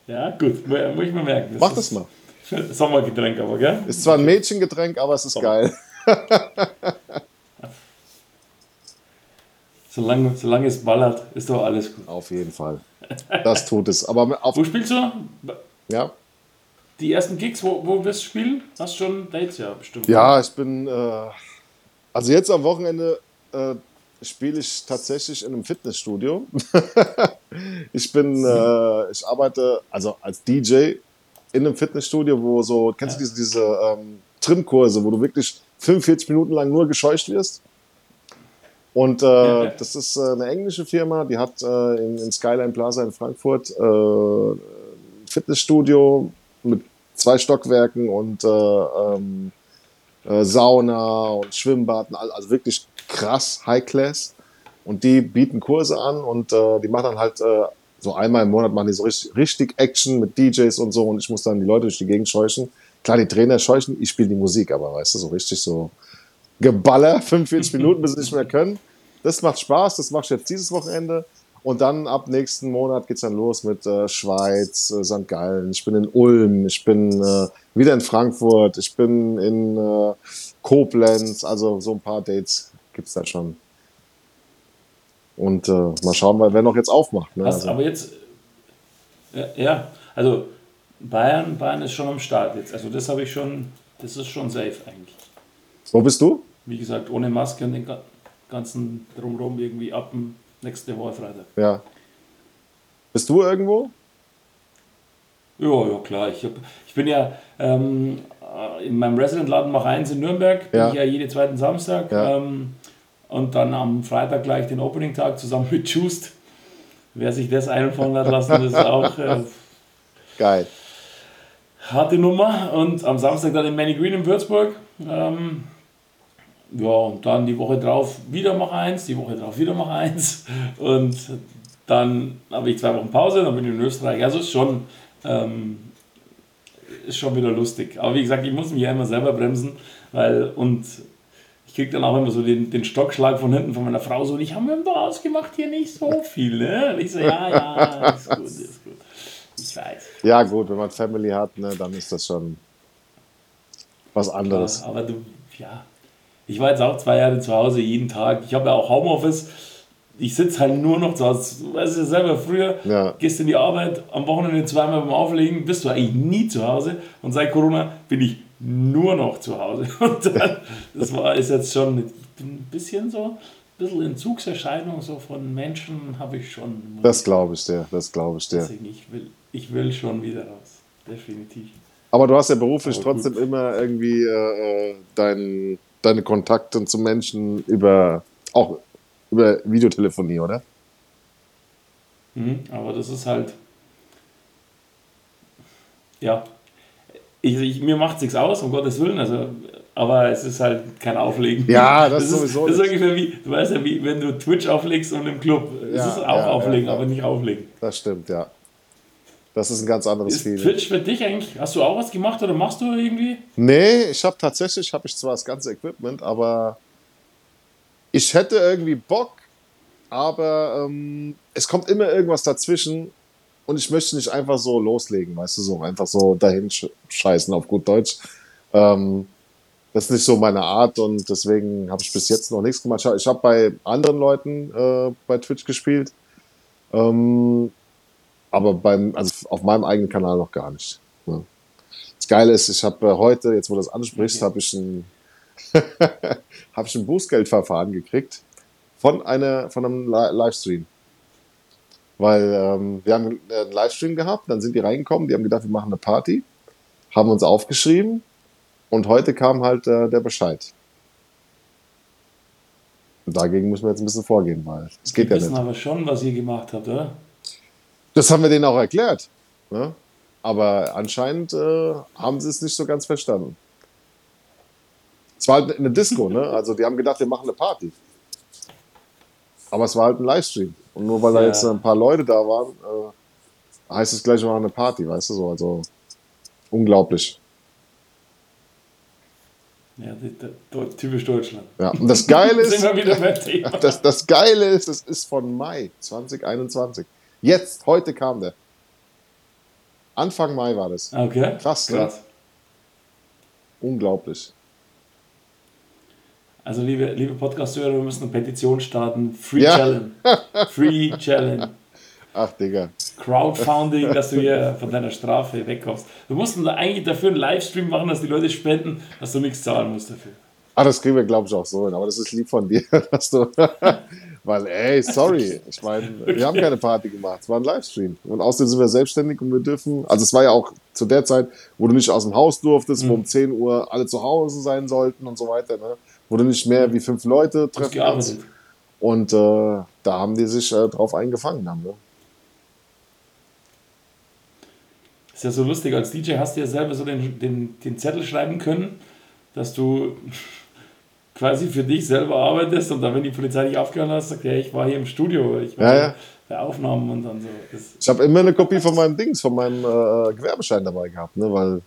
ja, gut. Muss ich mal merken. Das Mach das mal. Sommergetränk aber, gell? Ist zwar ein Mädchengetränk, aber es ist Sommer. geil. solange, solange es ballert, ist doch alles gut. Auf jeden Fall. Das tut es. Aber wo spielst du? Ja. Die ersten Gigs, wo, wo wirst du spielen? Hast du schon Dates ja bestimmt? Ja, ich bin. Äh, also jetzt am Wochenende äh, spiele ich tatsächlich in einem Fitnessstudio. ich bin, äh, ich arbeite also als DJ in einem Fitnessstudio, wo so, kennst du diese, diese ähm, Trimkurse, wo du wirklich 45 Minuten lang nur gescheucht wirst? Und äh, ja, ja. das ist äh, eine englische Firma, die hat äh, in, in, Skyline Plaza in Frankfurt äh, ein Fitnessstudio mit zwei Stockwerken und äh, ähm, äh, Sauna und Schwimmbad, also wirklich krass High Class. Und die bieten Kurse an und die machen dann halt so einmal im Monat machen die so richtig, richtig Action mit DJs und so und ich muss dann die Leute durch die Gegend scheuchen. Klar, die Trainer scheuchen, ich spiele die Musik, aber weißt du, so richtig so Geballer, 45 Minuten, bis sie nicht mehr können. Das macht Spaß, das mache ich jetzt dieses Wochenende. Und dann ab nächsten Monat geht es dann los mit äh, Schweiz, äh, St. Gallen. Ich bin in Ulm, ich bin äh, wieder in Frankfurt, ich bin in äh, Koblenz. Also so ein paar Dates gibt es da schon. Und äh, mal schauen, wer noch jetzt aufmacht. Ne? also. Aber jetzt, ja, ja, also Bayern, Bayern ist schon am Start jetzt. Also das habe ich schon, das ist schon safe eigentlich. Wo bist du? Wie gesagt, ohne Maske und den ganzen Drumherum irgendwie ab dem nächsten Woche Freitag. Ja. Bist du irgendwo? Ja, ja, klar. Ich, hab, ich bin ja ähm, in meinem Resident-Laden Mach 1 in Nürnberg, bin ja. ich ja jeden zweiten Samstag. Ja. Ähm, und dann am Freitag gleich den Opening-Tag zusammen mit Just. Wer sich das einfallen hat lassen, ist auch äh, geil. Harte Nummer. Und am Samstag dann in Manny Green in Würzburg. Ähm, ja, und dann die Woche drauf wieder mach eins, die Woche drauf wieder mach eins. Und dann habe ich zwei Wochen Pause, dann bin ich in Österreich. Also ist schon, ähm, ist schon wieder lustig. Aber wie gesagt, ich muss mich ja immer selber bremsen, weil und ich kriege dann auch immer so den, den Stockschlag von hinten von meiner Frau so, ich habe mir da ausgemacht hier nicht so viel. Ne? Und ich so, ja, ja, ist gut, ist gut. Ich weiß. Ja, gut, wenn man Family hat, ne, dann ist das schon was anderes. Ja, aber du, ja, ich war jetzt auch zwei Jahre zu Hause, jeden Tag. Ich habe ja auch Homeoffice. Ich sitze halt nur noch zu Hause. Du weißt ja selber, früher ja. gehst in die Arbeit, am Wochenende zweimal beim Auflegen, bist du eigentlich nie zu Hause. Und seit Corona bin ich nur noch zu Hause. Und dann, das war, ist jetzt schon ein bisschen so, ein bisschen Entzugserscheinung so von Menschen habe ich schon. Das glaube ich dir, das glaube ich dir. Deswegen, ich will, ich will schon wieder raus, definitiv. Aber du hast ja beruflich Aber trotzdem immer irgendwie äh, äh deinen deine Kontakte zu Menschen über auch über Videotelefonie, oder? Mhm, aber das ist halt ja, ich, ich, mir macht es nichts aus, um Gottes Willen, also, aber es ist halt kein Auflegen. Ja, das, das ist sowieso. Das ist ungefähr wie, du weißt ja, wie wenn du Twitch auflegst und im Club. Es ja, ist auch ja, Auflegen, ja, aber nicht Auflegen. Das stimmt, ja. Das ist ein ganz anderes ist Feeling. Twitch für dich eigentlich, hast du auch was gemacht oder machst du irgendwie? Nee, ich habe tatsächlich, habe ich zwar das ganze Equipment, aber ich hätte irgendwie Bock, aber ähm, es kommt immer irgendwas dazwischen und ich möchte nicht einfach so loslegen, weißt du, so einfach so dahin scheißen auf gut Deutsch. Ähm, das ist nicht so meine Art und deswegen habe ich bis jetzt noch nichts gemacht. Ich habe bei anderen Leuten äh, bei Twitch gespielt. Ähm, aber beim, also auf meinem eigenen Kanal noch gar nicht. Ne? Das Geile ist, ich habe äh, heute, jetzt wo du das ansprichst, habe ich ein, habe ich ein Bußgeldverfahren gekriegt von einer, von einem Livestream. Weil ähm, wir haben einen Livestream gehabt, dann sind die reingekommen, die haben gedacht, wir machen eine Party, haben uns aufgeschrieben und heute kam halt äh, der Bescheid. Und dagegen müssen wir jetzt ein bisschen vorgehen, weil es geht ja nicht. Wir wissen aber schon, was ihr gemacht habt, oder? Das haben wir denen auch erklärt. Ne? Aber anscheinend äh, haben sie es nicht so ganz verstanden. Es war halt eine Disco, ne? Also die haben gedacht, wir machen eine Party. Aber es war halt ein Livestream. Und nur weil ja. da jetzt ein paar Leute da waren, äh, heißt es gleich, wir machen eine Party, weißt du so. Also unglaublich. Ja, die, die, typisch Deutschland. Ja, und das Geile ist, das, das Geile ist, es ist von Mai 2021. Jetzt, heute kam der. Anfang Mai war das. Okay. Krass, ne? Krass. Unglaublich. Also, liebe, liebe Podcast-Hörer, wir müssen eine Petition starten. Free ja. Challenge. Free Challenge. Ach, Digga. Crowdfunding, dass du hier von deiner Strafe wegkommst. Du musst eigentlich dafür einen Livestream machen, dass die Leute spenden, dass du nichts zahlen musst dafür. Ah, das kriegen wir, glaube ich, auch so hin. Aber das ist lieb von dir, dass du. Weil, ey, sorry. Ich meine, wir haben keine Party gemacht. Es war ein Livestream. Und außerdem sind wir selbstständig und wir dürfen. Also, es war ja auch zu der Zeit, wo du nicht aus dem Haus durftest, mhm. wo um 10 Uhr alle zu Hause sein sollten und so weiter. Ne? Wo du nicht mehr wie fünf Leute treffen kannst. Und äh, da haben die sich äh, drauf eingefangen. Haben, ne? Ist ja so lustig, als DJ hast du ja selber so den, den, den Zettel schreiben können, dass du quasi für dich selber arbeitest und dann, wenn die Polizei dich aufgehört hat, sagt, ja, ich war hier im Studio, ich war ja, ja. bei Aufnahmen und dann so. Das ich habe immer eine Kopie von meinem Dings, von meinem äh, Gewerbeschein dabei gehabt, ne, weil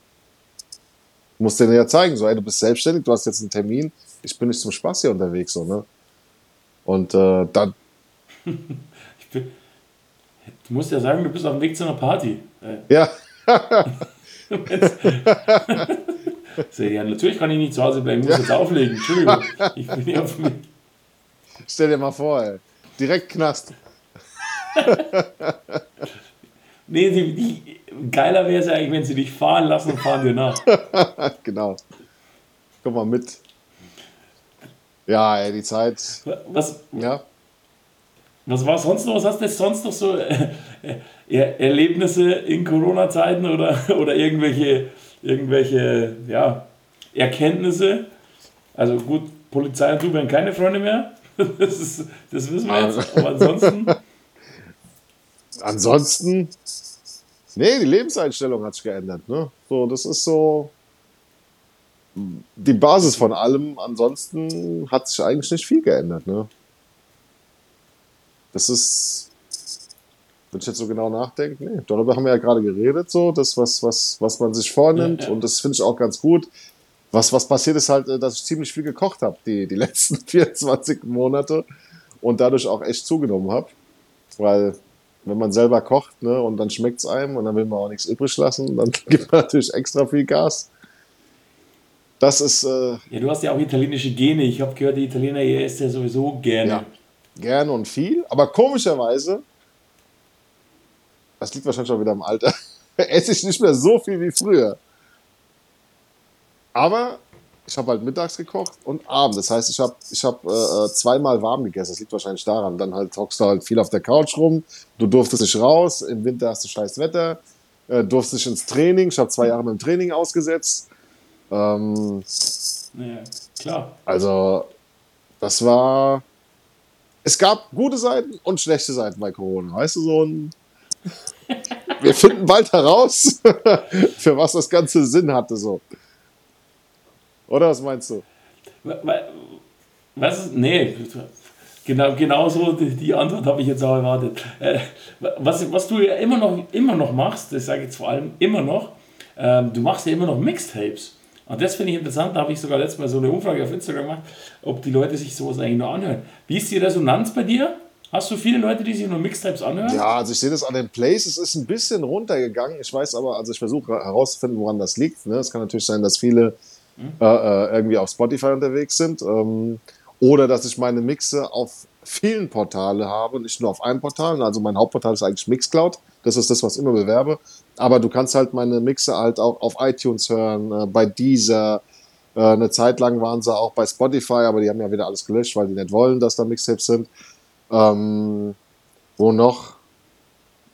ich muss dir ja zeigen, so, ey, du bist selbstständig, du hast jetzt einen Termin, ich bin nicht zum Spaß hier unterwegs, so, ne. Und äh, dann. bin, du musst ja sagen, du bist auf dem Weg zu einer Party. Ja. ja, natürlich kann ich nicht zu Hause bleiben, ich muss jetzt auflegen. Entschuldigung. Ich bin hier auf mich. Stell dir mal vor, ey. Direkt Knast. nee, die, die, geiler wäre es ja eigentlich, wenn sie dich fahren lassen und fahren dir nach. genau. Komm mal mit. Ja, ey, die Zeit. Was? Ja. Was war sonst noch? Was hast du sonst noch so äh, er Erlebnisse in Corona-Zeiten oder, oder irgendwelche, irgendwelche ja, Erkenntnisse? Also gut, Polizei und du werden keine Freunde mehr. Das, ist, das wissen wir jetzt. Aber ansonsten. ansonsten. Nee, die Lebenseinstellung hat sich geändert. Ne? So, das ist so die Basis von allem. Ansonsten hat sich eigentlich nicht viel geändert. Ne? Das ist, wenn ich jetzt so genau nachdenke, nee, darüber haben wir ja gerade geredet, so, das, was, was, was man sich vornimmt. Ja, ja. Und das finde ich auch ganz gut. Was, was passiert ist halt, dass ich ziemlich viel gekocht habe, die, die letzten 24 Monate und dadurch auch echt zugenommen habe. Weil, wenn man selber kocht, ne, und dann schmeckt es einem und dann will man auch nichts übrig lassen, dann gibt man natürlich extra viel Gas. Das ist. Äh, ja, du hast ja auch italienische Gene. Ich habe gehört, die Italiener, ihr esst ja sowieso gerne. Ja, gerne und viel. Aber komischerweise, das liegt wahrscheinlich auch wieder im Alter, esse ich nicht mehr so viel wie früher. Aber ich habe halt mittags gekocht und abends. Das heißt, ich habe ich hab, äh, äh, zweimal warm gegessen. Das liegt wahrscheinlich daran. Dann halt hockst du halt viel auf der Couch rum. Du durftest nicht raus. Im Winter hast du scheiß Wetter. Äh, durftest nicht ins Training. Ich habe zwei Jahre mit dem Training ausgesetzt. Ähm, ja, klar. Also, das war es gab gute Seiten und schlechte Seiten bei Corona. Weißt du, so ein. Wir finden bald heraus, für was das Ganze Sinn hatte, so. Oder was meinst du? Was? Nee, genau, genau so die, Antwort habe ich jetzt auch erwartet. Äh, was, was du ja immer noch, immer noch machst, das sage ich jetzt vor allem immer noch, ähm, du machst ja immer noch Mixtapes. Und das finde ich interessant, da habe ich sogar letztes Mal so eine Umfrage auf Instagram gemacht, ob die Leute sich sowas eigentlich nur anhören. Wie ist die Resonanz bei dir? Hast du viele Leute, die sich nur Mixtapes anhören? Ja, also ich sehe das an den Plays, es ist ein bisschen runtergegangen. Ich weiß aber, also ich versuche herauszufinden, woran das liegt. Ne? Es kann natürlich sein, dass viele hm? äh, äh, irgendwie auf Spotify unterwegs sind. Ähm, oder dass ich meine Mixe auf vielen Portalen habe, nicht nur auf einem Portal. Also mein Hauptportal ist eigentlich Mixcloud. Das ist das, was ich immer bewerbe. Aber du kannst halt meine Mixe halt auch auf iTunes hören, äh, bei Deezer. Äh, eine Zeit lang waren sie auch bei Spotify, aber die haben ja wieder alles gelöscht, weil die nicht wollen, dass da Mixtapes sind. Ähm, wo noch?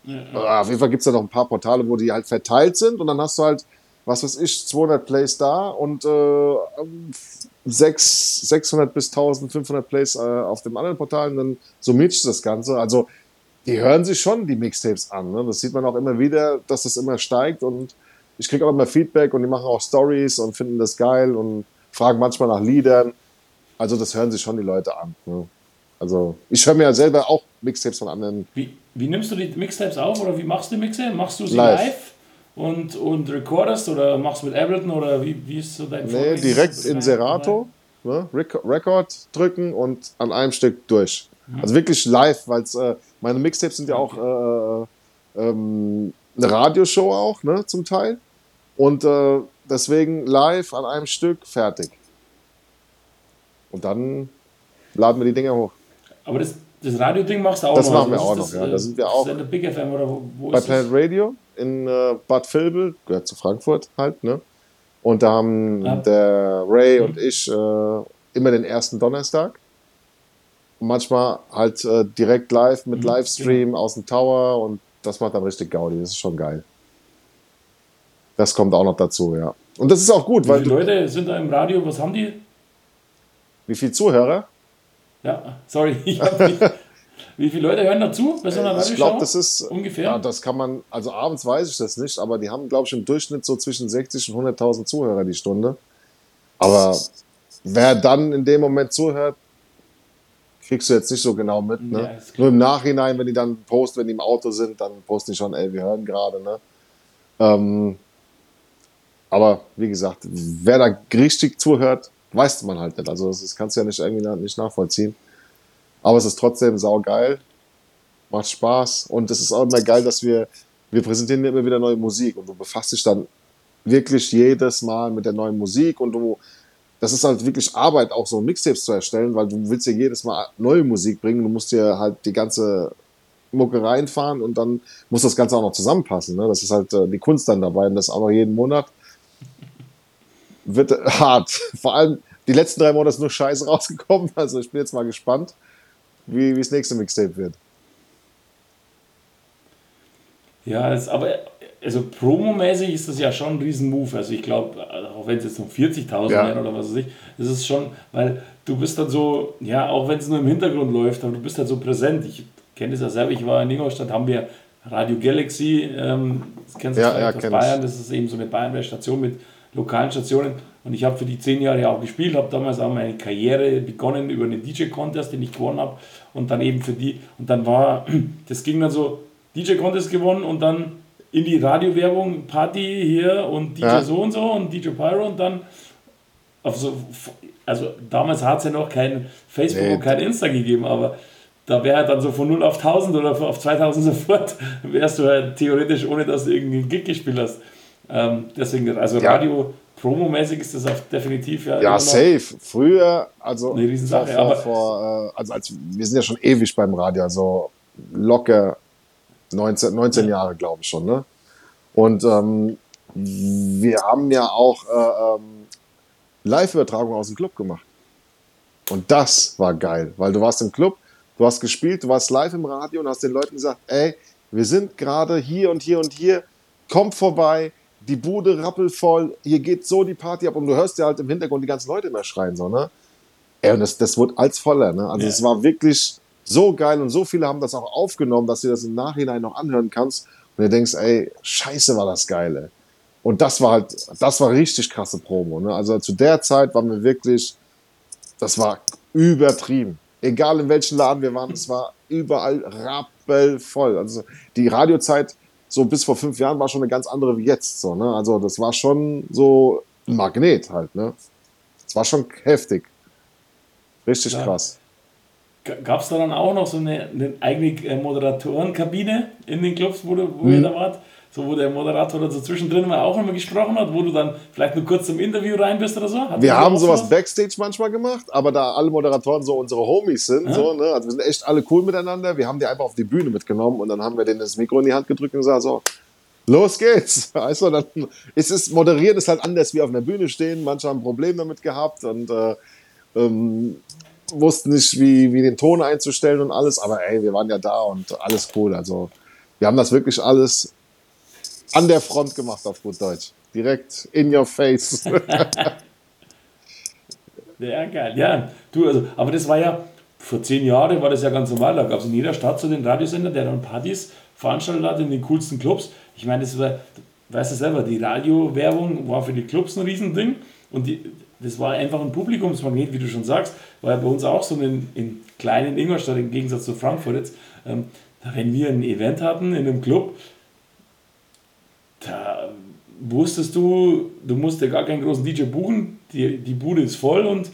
Ja. Äh, auf jeden Fall gibt es da noch ein paar Portale, wo die halt verteilt sind und dann hast du halt, was weiß ich, 200 Plays da und äh, 6, 600 bis 1500 Plays äh, auf dem anderen Portal und dann summiert sich das Ganze. Also die hören sich schon die Mixtapes an. Ne? Das sieht man auch immer wieder, dass das immer steigt und ich kriege auch immer Feedback und die machen auch Stories und finden das geil und fragen manchmal nach Liedern. Also das hören sich schon die Leute an. Ne? Also ich höre mir ja selber auch Mixtapes von anderen. Wie, wie nimmst du die Mixtapes auf oder wie machst du die Mixtapes? Machst du sie live, live und, und recordest oder machst du mit Ableton oder wie, wie ist so dein Nee, direkt in Serato, ne? Record drücken und an einem Stück durch. Mhm. Also wirklich live, weil äh, meine Mixtapes sind ja auch äh, äh, ähm, eine Radioshow auch, ne, zum Teil. Und äh, deswegen live an einem Stück fertig. Und dann laden wir die Dinger hoch. Aber das, das Radio-Ding machst du auch das noch? Das machen wir auch noch, ja. Da sind wir auch. Ist Big FM oder wo, wo bei Planet Radio in äh, Bad Vilbel, gehört zu Frankfurt halt, ne? Und da haben Ja. der Ray und ich äh, immer den ersten Donnerstag. Und manchmal halt äh, direkt live mit Mhm, Livestream aus dem Tower und das macht dann richtig Gaudi. Das ist schon geil. Das kommt auch noch dazu, ja. Und das ist auch gut, Wie weil viele du, Leute sind da im Radio? Was haben die? wie viele Zuhörer? Ja, sorry. Nicht, wie viele Leute hören dazu bei so einer Ich glaube, das ist Ungefähr? Ja, das kann man, also abends weiß ich das nicht, aber die haben, glaube ich, im Durchschnitt so zwischen 60 und 100.000 Zuhörer die Stunde. Aber wer dann in dem Moment zuhört, kriegst du jetzt nicht so genau mit. Ne? Ja. Nur im Nachhinein, wenn die dann posten, wenn die im Auto sind, dann posten die schon, ey, wir hören gerade. Ne? Ähm, aber wie gesagt, wer da richtig zuhört, weiß man halt nicht. Also das ist- kannst du ja nicht irgendwie nicht nachvollziehen. Aber es ist trotzdem saugeil. Macht Spaß. Und es ist auch immer geil, dass wir, wir präsentieren immer wieder neue Musik. Und du befasst dich dann wirklich jedes Mal mit der neuen Musik. Und du, das ist halt wirklich Arbeit, auch so Mixtapes zu erstellen, weil du willst ja jedes Mal neue Musik bringen, du musst dir halt die ganze Mucke reinfahren und dann muss das Ganze auch noch zusammenpassen, ne? das ist halt äh, die Kunst dann dabei. Und das auch noch jeden Monat wird hart, vor allem die letzten drei Monate ist nur Scheiße rausgekommen, also ich bin jetzt mal gespannt, wie, wie das nächste Mixtape wird. Ja, das, aber also promomäßig ist das ja schon ein Riesen-Move. Also ich glaube, auch wenn es jetzt nur 40.000 Ja. wären oder was weiß ich, das ist schon, weil du bist dann so, ja, auch wenn es nur im Hintergrund läuft, aber du bist halt so präsent. Ich kenne das ja selber, ich war in Ingolstadt, haben wir Radio Galaxy, ähm, das kennst du Ja, vielleicht ja, aus kenn Bayern, das ist eben so eine Bayern-Station mit lokalen Stationen und ich habe für die zehn Jahre auch gespielt, habe damals auch meine Karriere begonnen über einen DJ-Contest, den ich gewonnen habe und dann eben für die und dann war, das ging dann so, DJ-Contest gewonnen und dann in die Radiowerbung Party hier und DJ Ja. so und so und DJ Pyro und dann auf so, also damals hat es ja noch kein Facebook Nee. und kein Insta gegeben, aber da wäre dann so von 0 auf 1000 oder auf 2000 sofort, wärst du halt theoretisch, ohne dass du irgendeinen Gig gespielt hast. Ähm, deswegen, also Ja. Radio Promo-mäßig ist das auch definitiv ja, Ja, safe. Früher, also, Eine Riesensache, vor, aber- vor, vor, äh, also als, wir sind ja schon ewig beim Radio, also locker 19, 19 Jahre, glaube ich schon. Ne? Und ähm, wir haben ja auch äh, ähm, Live-Übertragungen aus dem Club gemacht. Und das war geil, weil du warst im Club, du hast gespielt, du warst live im Radio und hast den Leuten gesagt, ey, wir sind gerade hier und hier und hier, kommt vorbei, die Bude rappelvoll, hier geht so die Party ab und du hörst ja halt im Hintergrund die ganzen Leute immer schreien, so, ne? Ey, und das, das wurde als voller, ne? Also Ja. es war wirklich so geil und so viele haben das auch aufgenommen, dass du das im Nachhinein noch anhören kannst und du denkst, ey, scheiße war das geil, ey. Und das war halt, das war richtig krasse Promo, ne? Also zu der Zeit waren wir wirklich, das war übertrieben. Egal in welchem Laden wir waren, es war überall rappelvoll. Also die Radiozeit so bis vor fünf Jahren war schon eine ganz andere wie jetzt. So, ne? Also das war schon so ein Magnet halt. Ne? Es war schon heftig. Richtig Ja. krass. Gab es da dann auch noch so eine, eine eigene äh, Moderatorenkabine in den Clubs, wo, du, wo Mhm. ihr da wart? So, wo der Moderator dann so zwischendrin mal auch immer gesprochen hat, wo du dann vielleicht nur kurz zum Interview rein bist oder so? Hattet Wir haben sowas Backstage manchmal gemacht, aber da alle Moderatoren so unsere Homies sind, Ja. so, ne? also wir sind echt alle cool miteinander. Wir haben die einfach auf die Bühne mitgenommen und dann haben wir denen das Mikro in die Hand gedrückt und gesagt, so, los geht's. Weißt du, dann ist es, moderieren ist halt anders wie auf einer Bühne stehen. Manche haben ein Problem damit gehabt und äh, ähm, wussten nicht, wie, wie den Ton einzustellen und alles, aber ey, wir waren ja da und alles cool. Also wir haben das wirklich alles an der Front gemacht, auf gut Deutsch. Direkt in your face. Ja, geil. Ja, du, also, aber das war ja, vor zehn Jahren war das ja ganz normal. Da gab es in jeder Stadt so den Radiosender, der dann Partys veranstaltet hat in den coolsten Clubs. Ich meine, das war, weißt du selber, die Radiowerbung war für die Clubs ein Riesending und die, das war einfach ein Publikumsmagnet, wie du schon sagst. War ja bei uns auch so in, in kleinen Ingolstadt, im Gegensatz zu Frankfurt jetzt. Ähm, wenn wir ein Event hatten in einem Club, wusstest du, du musst dir gar keinen großen DJ buchen, die, die Bude ist voll und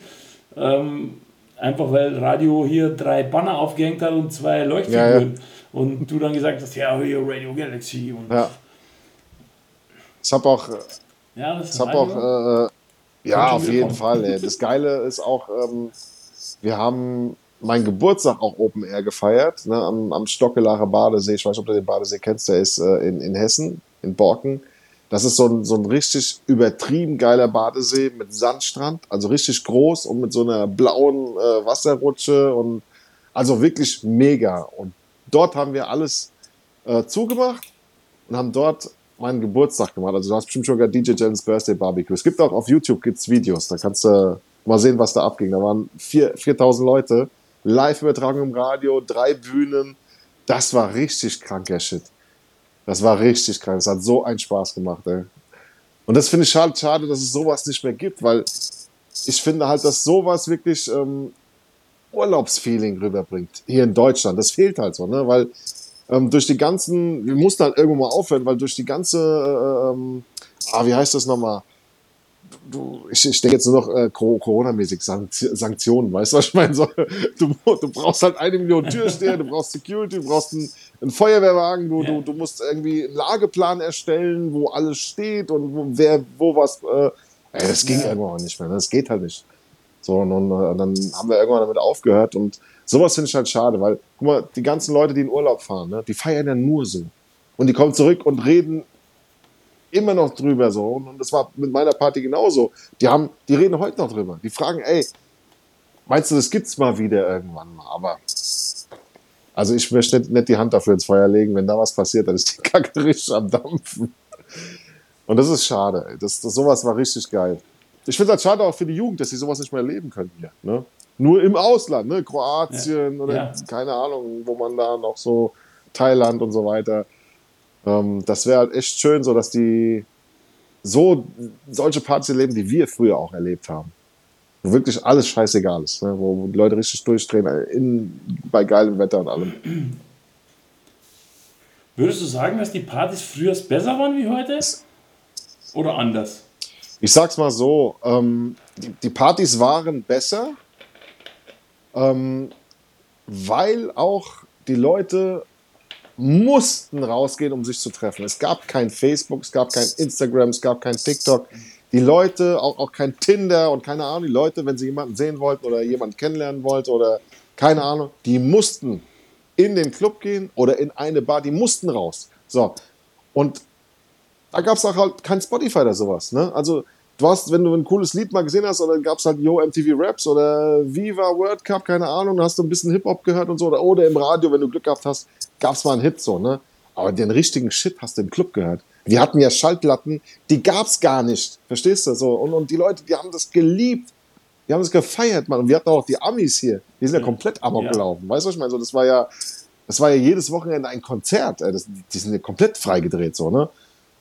ähm, einfach weil Radio hier drei Banner aufgehängt hat und zwei Leuchtfiguren und du dann gesagt hast, ja, hier Radio Galaxy und ja. Ich habe auch, ja, das ich hab auch äh, ja, schon auf wieder jeden kommen. Fall. Ey. Das Geile ist auch, ähm, wir haben meinen Geburtstag auch Open Air gefeiert, ne, am, am Stockelacher Badesee. Ich weiß nicht, ob du den Badesee kennst, der ist äh, in, in Hessen, in Borken. Das ist so ein, so ein richtig übertrieben geiler Badesee mit Sandstrand, also richtig groß und mit so einer blauen äh, Wasserrutsche und also wirklich mega. Und dort haben wir alles äh, zugemacht und haben dort meinen Geburtstag gemacht. Also du hast bestimmt schon gehört, DJ Jens Birthday Barbecue. Es gibt auch auf YouTube gibt's Videos, da kannst du mal sehen, was da abging. Da waren vier, 4000 Leute, Live-Übertragung im Radio, drei Bühnen. Das war richtig kranker Shit. Das war richtig krank. Es hat so einen Spaß gemacht, ey. Und das finde ich halt schade, dass es sowas nicht mehr gibt, weil ich finde halt, dass sowas wirklich ähm, Urlaubsfeeling rüberbringt. Hier in Deutschland. Das fehlt halt so, ne? Weil ähm, durch die ganzen, wir mussten halt irgendwo mal aufhören, weil durch die ganze, äh, ähm, ah, wie heißt das nochmal? Du, ich, ich denke jetzt nur noch äh, Corona-mäßig Sanktionen, weißt du, was ich meine? So, du, du brauchst halt eine Million Türsteher, du brauchst Security, du brauchst einen, einen Feuerwehrwagen, du, ja. du, du musst irgendwie einen Lageplan erstellen, wo alles steht und wo, wer, wo was. Äh, ey, das ging ja. irgendwann nicht mehr, ne? das geht halt nicht. So, und, und, und dann haben wir irgendwann damit aufgehört und Sowas finde ich halt schade, weil, guck mal, die ganzen Leute, die in Urlaub fahren, ne, die feiern ja nur so. Und die kommen zurück und reden immer noch drüber so. Und, und das war mit meiner Party genauso. Die haben, die reden heute noch drüber. Die fragen, ey, meinst du, das gibt's mal wieder irgendwann mal? Aber, also ich möchte nicht, nicht die Hand dafür ins Feuer legen. Wenn da was passiert, dann ist die Kacke richtig am Dampfen. Und das ist schade. Das, das, sowas war richtig geil. Ich finde es halt schade auch für die Jugend, dass sie sowas nicht mehr erleben können hier. Ne? Nur im Ausland, ne? Kroatien ja. oder ja. keine Ahnung, wo man da noch so, Thailand und so weiter. Ähm, das wäre halt echt schön, so dass die so solche Partys erleben, die wir früher auch erlebt haben. Wo wirklich alles scheißegal ist, ne? wo, die Leute richtig durchdrehen, äh, in, bei geilem Wetter und allem. Würdest du sagen, dass die Partys früher besser waren wie heute? Oder anders? Ich sag's mal so, ähm, die, die Partys waren besser, ähm, weil auch die Leute mussten rausgehen, um sich zu treffen. Es gab kein Facebook, es gab kein Instagram, es gab kein TikTok. Die Leute, auch, auch kein Tinder und keine Ahnung, die Leute, wenn sie jemanden sehen wollten oder jemanden kennenlernen wollten oder keine Ahnung, die mussten in den Club gehen oder in eine Bar, die mussten raus. So. Und da gab es auch halt kein Spotify oder sowas. Ne? Also du hast, wenn du ein cooles Lied mal gesehen hast, oder gab es halt Yo MTV Raps oder Viva World Cup, keine Ahnung, hast du ein bisschen Hip-Hop gehört und so, oder, oder im Radio, wenn du Glück gehabt hast, gab es mal einen Hit so, ne? Aber den richtigen Shit hast du im Club gehört. Wir hatten ja Schaltlatten, die gab's gar nicht. Verstehst du? So. Und, und die Leute, die haben das geliebt. Die haben das gefeiert, Mann. Und wir hatten auch die Amis hier. Die sind ja komplett amok ja. gelaufen. Weißt du, was ich meine? So, das war ja, das war ja jedes Wochenende ein Konzert. Das, die sind ja komplett freigedreht, so, ne?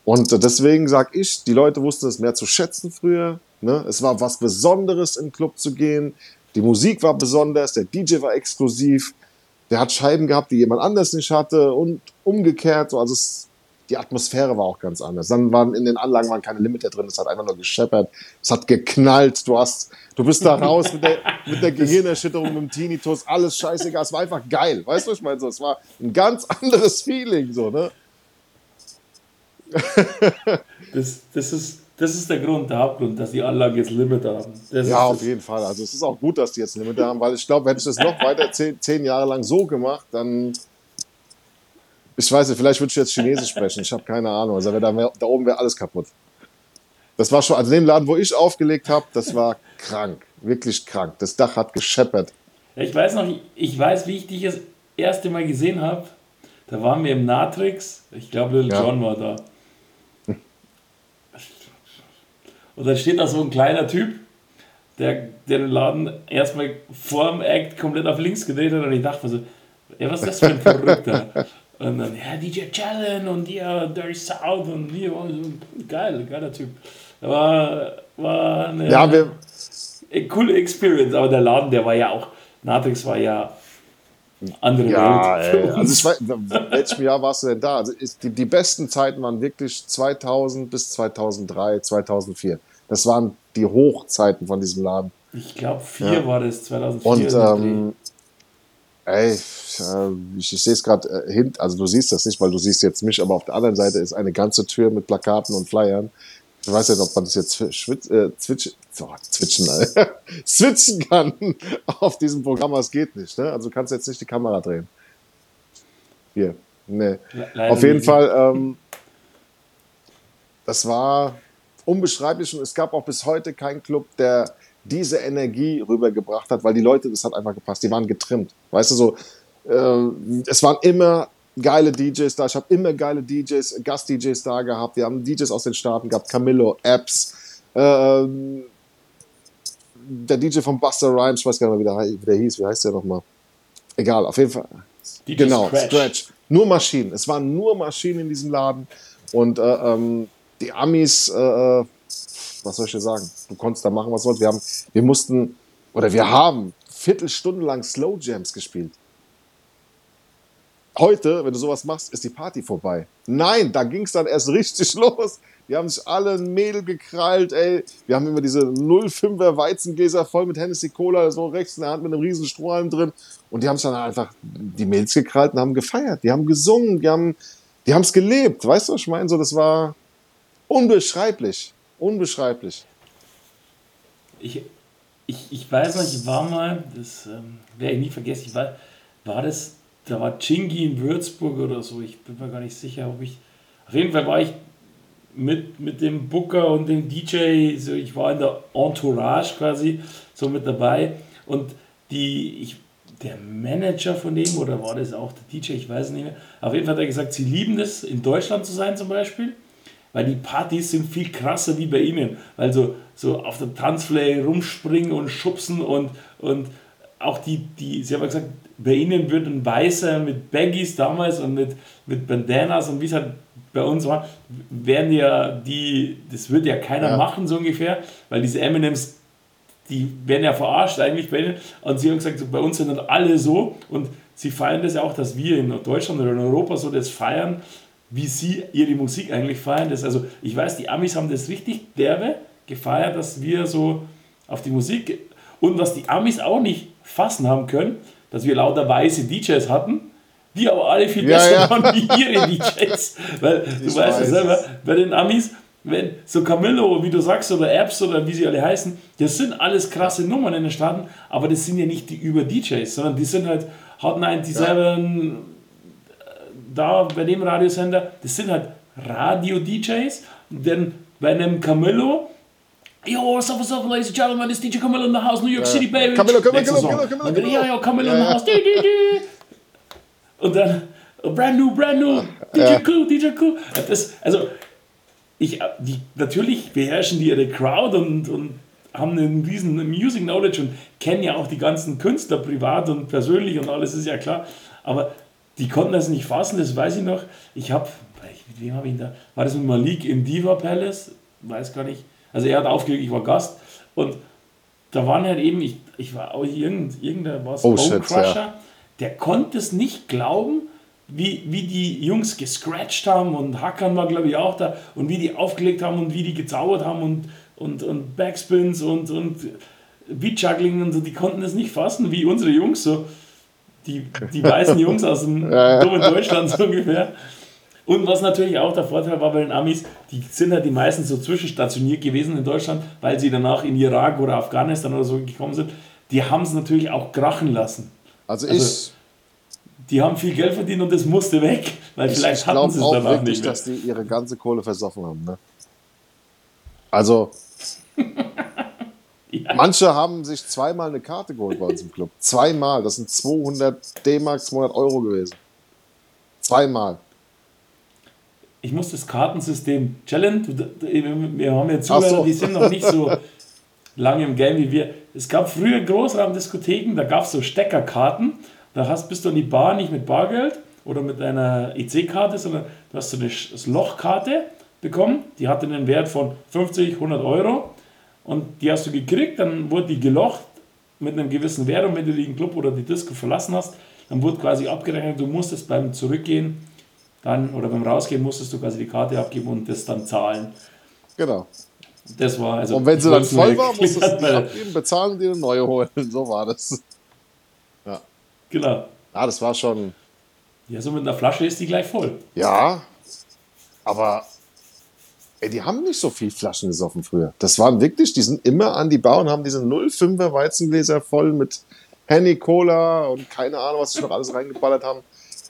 Und deswegen sage ich, die Leute wussten es mehr zu schätzen früher. Ne? Es war was Besonderes, im Club zu gehen. Die Musik war besonders, der DJ war exklusiv, der hat Scheiben gehabt, die jemand anders nicht hatte und umgekehrt. Also es, die Atmosphäre war auch ganz anders. Dann waren in den Anlagen waren keine Limiter drin, es hat einfach nur gescheppert, es hat geknallt, du hast, du bist da raus mit der, mit der Gehirnerschütterung, mit dem Tinnitus, alles scheißegal, es war einfach geil, weißt du, was ich meine? So, es war ein ganz anderes Feeling, so, ne? das, das, ist, das ist der Grund, der Hauptgrund, dass die Anlagen jetzt Limit haben. Das ja, auf jeden Fall. Also es ist auch gut, dass die jetzt Limit haben, weil ich glaube, hätte ich das noch weiter zehn, zehn Jahre lang so gemacht, dann ich weiß nicht, vielleicht würde ich jetzt Chinesisch sprechen. Ich habe keine Ahnung. Also da, wär, da oben wäre alles kaputt. Das war schon, also den Laden, wo ich aufgelegt habe, das war krank. Wirklich krank. Das Dach hat gescheppert. Ich weiß noch, ich weiß, wie ich dich das erste Mal gesehen habe. Da waren wir im Natrix. Ich glaube, Little ja. John war da. Und da steht da so ein kleiner Typ, der, der den Laden erstmal vor dem Act komplett auf links gedreht hat und ich dachte mir so, ey, was ist das für ein Verrückter? Und dann, ja, DJ Challen und ja, Dirty South und hier, und geil, geiler Typ. War, war eine, ja, wir, eine coole Experience, aber der Laden, der war ja auch, Natrix war ja andere ja, Welt. Ey, also ich weiß, welchem Jahr warst du denn da? Also ist, die, die besten Zeiten waren wirklich 2000 bis 2003, 2004. Das waren die Hochzeiten von diesem Laden. Ich glaube, vier ja. war das 2004. Und ähm, ey, ich, ich sehe es gerade äh, hin, also du siehst das nicht, weil du siehst jetzt mich, aber auf der anderen Seite ist eine ganze Tür mit Plakaten und Flyern. Ich weiß nicht, ob man das jetzt schwitz, äh, zwitsch, oh, zwitschen, switchen kann auf diesem Programm, aber es geht nicht. Ne? Also du kannst jetzt nicht die Kamera drehen. Hier, ne. Auf jeden nicht. Fall, ähm, das war unbeschreiblich und es gab auch bis heute keinen Club, der diese Energie rübergebracht hat, weil die Leute, das hat einfach gepasst, die waren getrimmt. Weißt du, so, äh, es waren immer geile DJs da, ich habe immer geile DJs, Gast-DJs da gehabt, wir haben DJs aus den Staaten gehabt, Camillo, Apps, äh, der DJ von Buster Rhymes, ich weiß gar nicht mehr, wie der, wie der hieß, wie heißt der nochmal? Egal, auf jeden Fall. DJ genau, Scratch. Scratch. Nur Maschinen. Es waren nur Maschinen in diesem Laden. Und äh, ähm, die Amis, äh, äh, was soll ich dir sagen? Du konntest da machen, was du wolltest. Wir, haben, wir mussten, oder wir haben Viertelstunden lang Slow Jams gespielt. Heute, wenn du sowas machst, ist die Party vorbei. Nein, da ging es dann erst richtig los. Die haben sich alle ein Mädel gekrallt, ey. Wir haben immer diese 05er Weizengläser voll mit Hennessy Cola, so rechts in der Hand mit einem riesen Strohhalm drin. Und die haben sich dann einfach die Mädels gekrallt und haben gefeiert. Die haben gesungen, die haben die es gelebt. Weißt du, was ich meine? So, das war unbeschreiblich. Unbeschreiblich. Ich, ich, ich weiß noch, ich war mal, das ähm, werde ich nie vergessen, ich war, war das, da war Chingy in Würzburg oder so, ich bin mir gar nicht sicher, ob ich, auf jeden Fall war ich mit, mit dem Booker und dem DJ, so ich war in der Entourage quasi so mit dabei und die, ich, der Manager von dem oder war das auch der DJ, ich weiß nicht mehr, auf jeden Fall hat er gesagt, sie lieben das in Deutschland zu sein zum Beispiel, weil die Partys sind viel krasser wie bei ihnen, weil so, auf der Tanzfläche rumspringen und schubsen und, und auch die, die, sie haben gesagt, bei ihnen wird ein Weißer mit Baggies damals und mit, mit Bandanas und wie es halt bei uns war, werden ja die, das wird ja keiner ja. machen, so ungefähr, weil diese Eminems, die werden ja verarscht eigentlich bei ihnen. Und sie haben gesagt, so, bei uns sind dann alle so und sie feiern das ja auch, dass wir in Deutschland oder in Europa so das feiern, wie sie ihre Musik eigentlich feiern. Das, also ich weiß, die Amis haben das richtig derbe gefeiert, dass wir so auf die Musik und was die Amis auch nicht fassen haben können, dass wir lauter weiße DJs hatten die aber alle viel besser ja, ja. waren wie ihre DJs. Weil ich du weißt ja selber, bei den Amis, wenn so Camillo, wie du sagst, oder Apps oder wie sie alle heißen, das sind alles krasse Nummern in den Staaten, aber das sind ja nicht die über DJs, sondern die sind halt Hot 97, ja. Da bei dem Radiosender, das sind halt Radio-DJs, denn bei einem Camillo, Yo, what's up, what's up, ladies and gentlemen, it's DJ Camillo in the house, New York City, baby. Camillo, Camillo, Camillo, Camillo, Camillo. Ja, ja, Camillo in the house. Und dann, oh, brand new, brand new, DJ ja. Cool, DJ Cool. Das, also, ich, die, natürlich beherrschen die ihre Crowd und, und haben einen riesen Music Knowledge und kennen ja auch die ganzen Künstler privat und persönlich und alles ist ja klar. Aber die konnten das nicht fassen, das weiß ich noch. Ich habe, mit wem habe ich da? War das mit Malik im Diva Palace? Weiß gar nicht. Also er hat aufgelegt, ich war Gast und da waren halt eben, ich, ich war auch irgend, irgendein was, oh, Bone Crusher. Ja der konnte es nicht glauben, wie, wie die Jungs gescratcht haben und Hackern war, glaube ich, auch da und wie die aufgelegt haben und wie die gezaubert haben und, und, und Backspins und, und Beatjuggling und so, die konnten es nicht fassen, wie unsere Jungs, so die, die weißen Jungs aus dem dummen Deutschland so ungefähr. Und was natürlich auch der Vorteil war bei den Amis, die sind halt die meisten so zwischenstationiert gewesen in Deutschland, weil sie danach in Irak oder Afghanistan oder so gekommen sind. Die haben es natürlich auch krachen lassen. Also, also ich. Die haben viel Geld verdient und das musste weg, weil ich, vielleicht ich hatten sie es danach wirklich, nicht mehr. dass die ihre ganze Kohle versoffen haben. Ne? Also. ja. Manche haben sich zweimal eine Karte geholt bei uns im Club. Zweimal. Das sind 200 D-Mark, 200 Euro gewesen. Zweimal. Ich muss das Kartensystem challenge. Wir haben ja Zuhörer, so. die sind noch nicht so lange im Game wie wir. Es gab früher Großraumdiskotheken, da gab es so Steckerkarten. Da hast, bist du an die Bar nicht mit Bargeld oder mit einer EC-Karte, sondern du hast so eine Lochkarte bekommen. Die hatte einen Wert von 50, 100 Euro. Und die hast du gekriegt, dann wurde die gelocht mit einem gewissen Wert. Und wenn du den Club oder die Disco verlassen hast, dann wurde quasi abgerechnet, du musstest beim Zurückgehen dann oder beim Rausgehen musstest du quasi die Karte abgeben und das dann zahlen. Genau. Das war also. Und wenn sie dann voll war, musstest du die abgeben, bezahlen und dir eine neue holen. So war das. Ja. Genau. Ja, das war schon. Ja, so mit einer Flasche ist die gleich voll. Ja, aber ey, die haben nicht so viel Flaschen gesoffen früher. Das waren wirklich, die sind immer an die Bar und haben diese 05er Weizengläser voll mit Henny Cola und keine Ahnung, was sie noch alles reingeballert haben.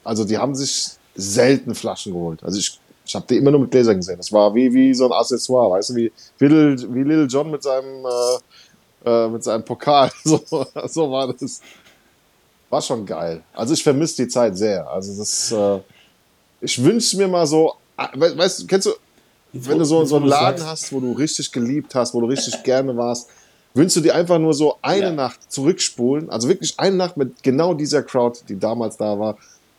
Also die haben sich selten Flaschen geholt. Also ich, ich habe die immer nur mit Gläsern gesehen. Das war wie, wie so ein Accessoire, weißt du, wie, wie, Little, wie Little John mit seinem, äh, äh, mit seinem Pokal. So, so war das. War schon geil. Also ich vermisse die Zeit sehr. Also das, äh, ich wünsche mir mal so, ah, weißt du, kennst du, wenn du so, so einen Laden hast, wo du richtig geliebt hast, wo du richtig gerne warst, wünschst du dir einfach nur so eine ja. Nacht zurückspulen, also wirklich eine Nacht mit genau dieser Crowd, die damals da war,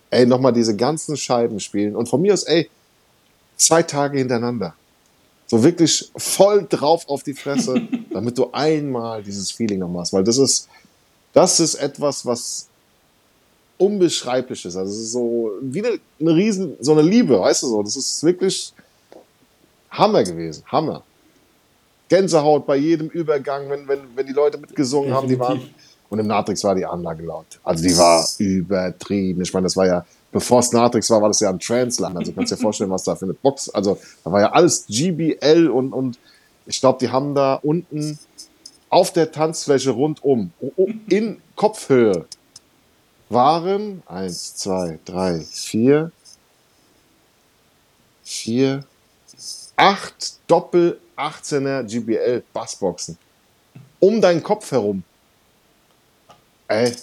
ey, nochmal diese ganzen Scheiben spielen und von mir aus, ey, zwei Tage hintereinander. So wirklich voll drauf auf die Fresse, damit du einmal dieses Feeling noch machst, weil das ist, das ist etwas, was unbeschreiblich ist. Also so wie eine, eine riesen, so eine Liebe, weißt du so. Das ist wirklich Hammer gewesen, Hammer. Gänsehaut bei jedem Übergang, wenn, wenn, wenn die Leute mitgesungen haben, die waren. Und im Natrix war die Anlage laut. Also die war übertrieben. Ich meine, das war ja, bevor es Natrix war, war das ja ein Transland. Also du kannst dir vorstellen, was da für eine Box. Also da war ja alles GBL und, und ich glaube, die haben da unten auf der Tanzfläche rundum, in Kopfhöhe, waren eins, zwei, drei, vier, vier, acht Doppel 18er GBL Bassboxen. Um deinen Kopf herum. Ey,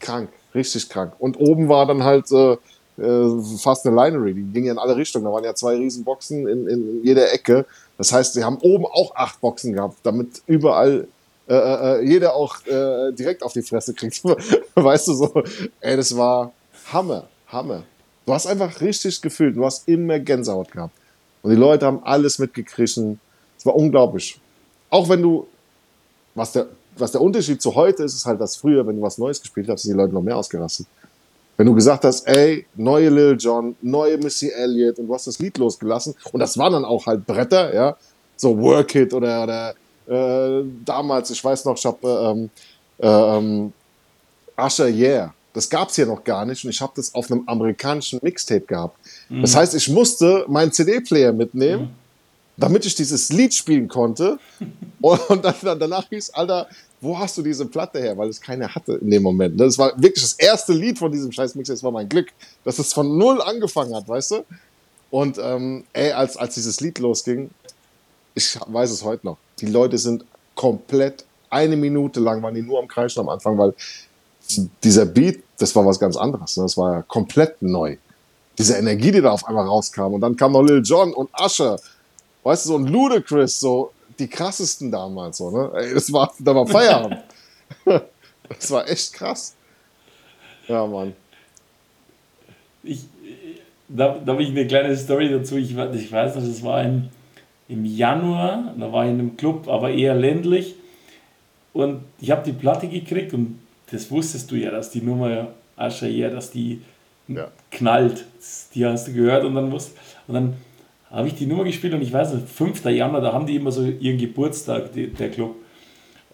krank, richtig krank. Und oben war dann halt äh, äh, fast eine Linery, die ging ja in alle Richtungen. Da waren ja zwei Riesenboxen in, in jeder Ecke. Das heißt, sie haben oben auch acht Boxen gehabt, damit überall äh, äh, äh jeder auch äh, direkt auf die Fresse kriegt. weißt du so? Ey, das war Hammer, Hammer. Du hast einfach richtig gefühlt, du hast immer Gänsehaut gehabt. Und die Leute haben alles mitgekriegt. Es war unglaublich. Auch wenn du, was der, was der Unterschied zu heute ist, ist halt, dass früher, wenn du was Neues gespielt hast, sind die Leute noch mehr ausgerastet. Wenn du gesagt hast, ey, neue Lil Jon, neue Missy Elliott und du hast das Lied losgelassen und das waren dann auch halt Bretter, ja, so Work It oder, oder äh, damals, ich weiß noch, ich habe ähm, ähm, Usher Yeah, das gab es hier noch gar nicht und ich habe das auf einem amerikanischen Mixtape gehabt. Mhm. Das heißt, ich musste meinen CD-Player mitnehmen, mhm. damit ich dieses Lied spielen konnte. und dann, danach hieß, Alter, wo hast du diese Platte her? Weil es keine hatte in dem Moment. Das war wirklich das erste Lied von diesem scheiß Mixtape. Das war mein Glück, dass es von null angefangen hat, weißt du? Und ähm, ey, als, als dieses Lied losging, ich weiß es heute noch, die Leute sind komplett eine Minute lang waren die nur am Kreischen am Anfang, weil dieser Beat, das war was ganz anderes. Ne? Das war ja komplett neu. Diese Energie, die da auf einmal rauskam. Und dann kam noch Lil Jon und Usher. Weißt du, so ein Ludacris, so die krassesten damals. So, ne? Ey, das war, da war Feierabend. das war echt krass. Ja, Mann. Ich, da, da habe ich eine kleine Story dazu. Ich, ich weiß noch, das war im, im Januar, da war ich in einem Club, aber eher ländlich. Und ich habe die Platte gekriegt und das wusstest du ja, dass die Nummer Ascher ja, dass die ja. knallt. Die hast du gehört und dann musst, und dann habe ich die Nummer gespielt und ich weiß nicht, 5. Januar, da haben die immer so ihren Geburtstag, die, der Club.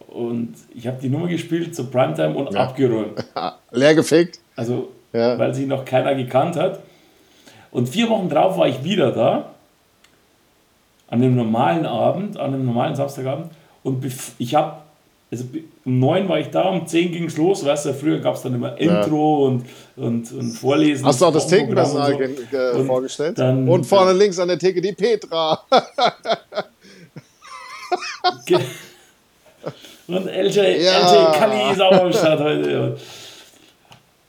Und ich habe die Nummer gespielt zur Primetime und ja. abgeräumt. Leer gefegt. Also, ja. weil sie noch keiner gekannt hat. Und vier Wochen drauf war ich wieder da, an einem normalen Abend, an einem normalen Samstagabend. Und ich habe also um neun war ich da, um zehn ging es los, weißt du, früher gab es dann immer Intro ja. und, und, und Vorlesen. Hast du auch das Thekenpersonal so. vorgestellt? Dann, und vorne links an der Theke die Petra. und LJ, ja. LJ Kali ist auch am Start heute.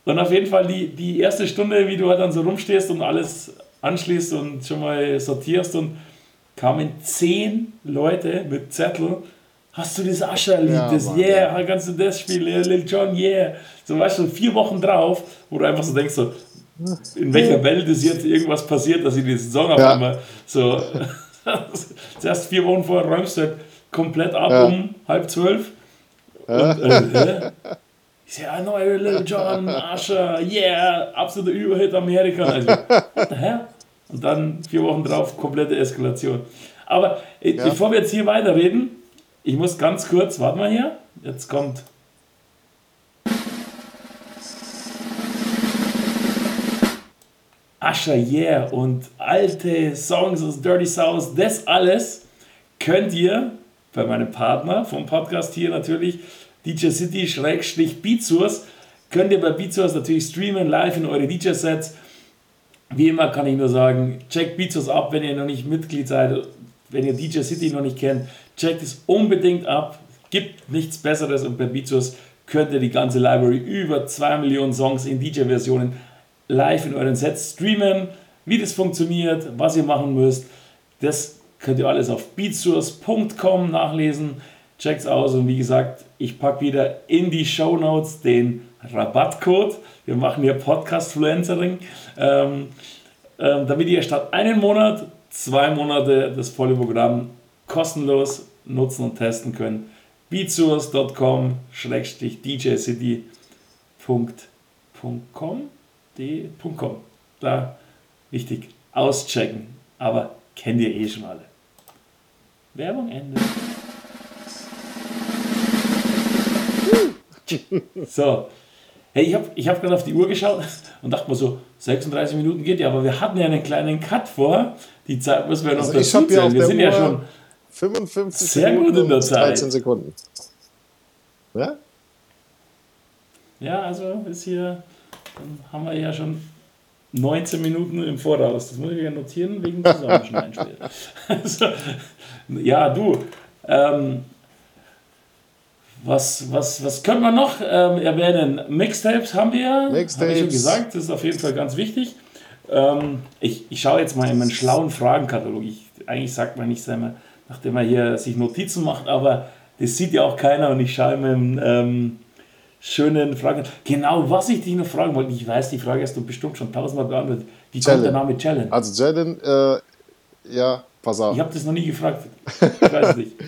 Und auf jeden Fall die, die erste Stunde, wie du halt dann so rumstehst und alles anschließt und schon mal sortierst und kamen zehn Leute mit Zettel hast du das Ascher-Lied, ja, das Mann, Yeah, ja. kannst du das spielen, Lil Jon, Yeah. So weißt du, vier Wochen drauf, wo du einfach so denkst, so, in welcher Welt ist jetzt irgendwas passiert, dass ich diesen Song auf ja. einmal so, zuerst vier Wochen vorher räumst du halt komplett ab ja. um halb zwölf. Und, äh, ich sag, ja, neue Lil Jon, Ascher, yeah, absoluter Überhit Amerika. Also, what the hell? Und dann vier Wochen drauf, komplette Eskalation. Aber äh, bevor wir jetzt hier weiterreden, ich muss ganz kurz, warte mal hier, jetzt kommt. Asher Yeah und alte Songs aus Dirty South, das alles könnt ihr bei meinem Partner vom Podcast hier natürlich, DJ City Schrägstrich Beat Source, könnt ihr bei Beat Source natürlich streamen, live in eure DJ-Sets. wie immer kann ich nur sagen, checkt Beatsos ab, wenn ihr noch nicht Mitglied seid, wenn ihr DJ City noch nicht kennt, checkt es unbedingt ab. Gibt nichts Besseres und bei Beatsos könnt ihr die ganze Library über 2 Millionen Songs in DJ-Versionen live in euren Sets streamen. Wie das funktioniert, was ihr machen müsst, das könnt ihr alles auf beatsource.com nachlesen. Checkt's aus und wie gesagt, ich packe wieder in die Show Notes den Rabattcode. Wir machen hier Podcast-Fluencering, ähm, ähm, damit ihr statt einen Monat zwei Monate das volle Programm kostenlos nutzen und testen könnt. beatsource.com djcity.com Da wichtig auschecken, aber kennt ihr eh schon alle. Werbung Ende. So, hey, ich habe ich hab gerade auf die Uhr geschaut und dachte mir so, 36 Minuten geht ja, aber wir hatten ja einen kleinen Cut vor. Die Zeit müssen wir noch also dazu zählen. Wir sind Uhr ja schon 55 sehr gut in der Zeit. 13 Sekunden. Ja? Ja, also ist hier, dann haben wir ja schon 19 Minuten im Voraus. Das muss ich ja notieren wegen Zusammenschneiden später. Also, ja, du. Ähm, was, was, was können wir noch ähm, erwähnen? Mixtapes haben wir ja. Habe ich schon Mixtapes. gesagt, das ist auf jeden Fall ganz wichtig. Ähm, ich, ich schaue jetzt mal in meinen schlauen Fragenkatalog. Ich, eigentlich sagt man nicht, immer, nachdem man hier sich Notizen macht, aber das sieht ja auch keiner und ich schaue in meinem ähm, schönen Fragen. Genau, was ich dich noch fragen wollte, ich weiß, die Frage hast du bestimmt schon tausendmal beantwortet. Wie kommt Jalen. der Name Jalen? Also Jaden, äh, ja, pass auf. Ich habe das noch nie gefragt. Ich weiß es nicht.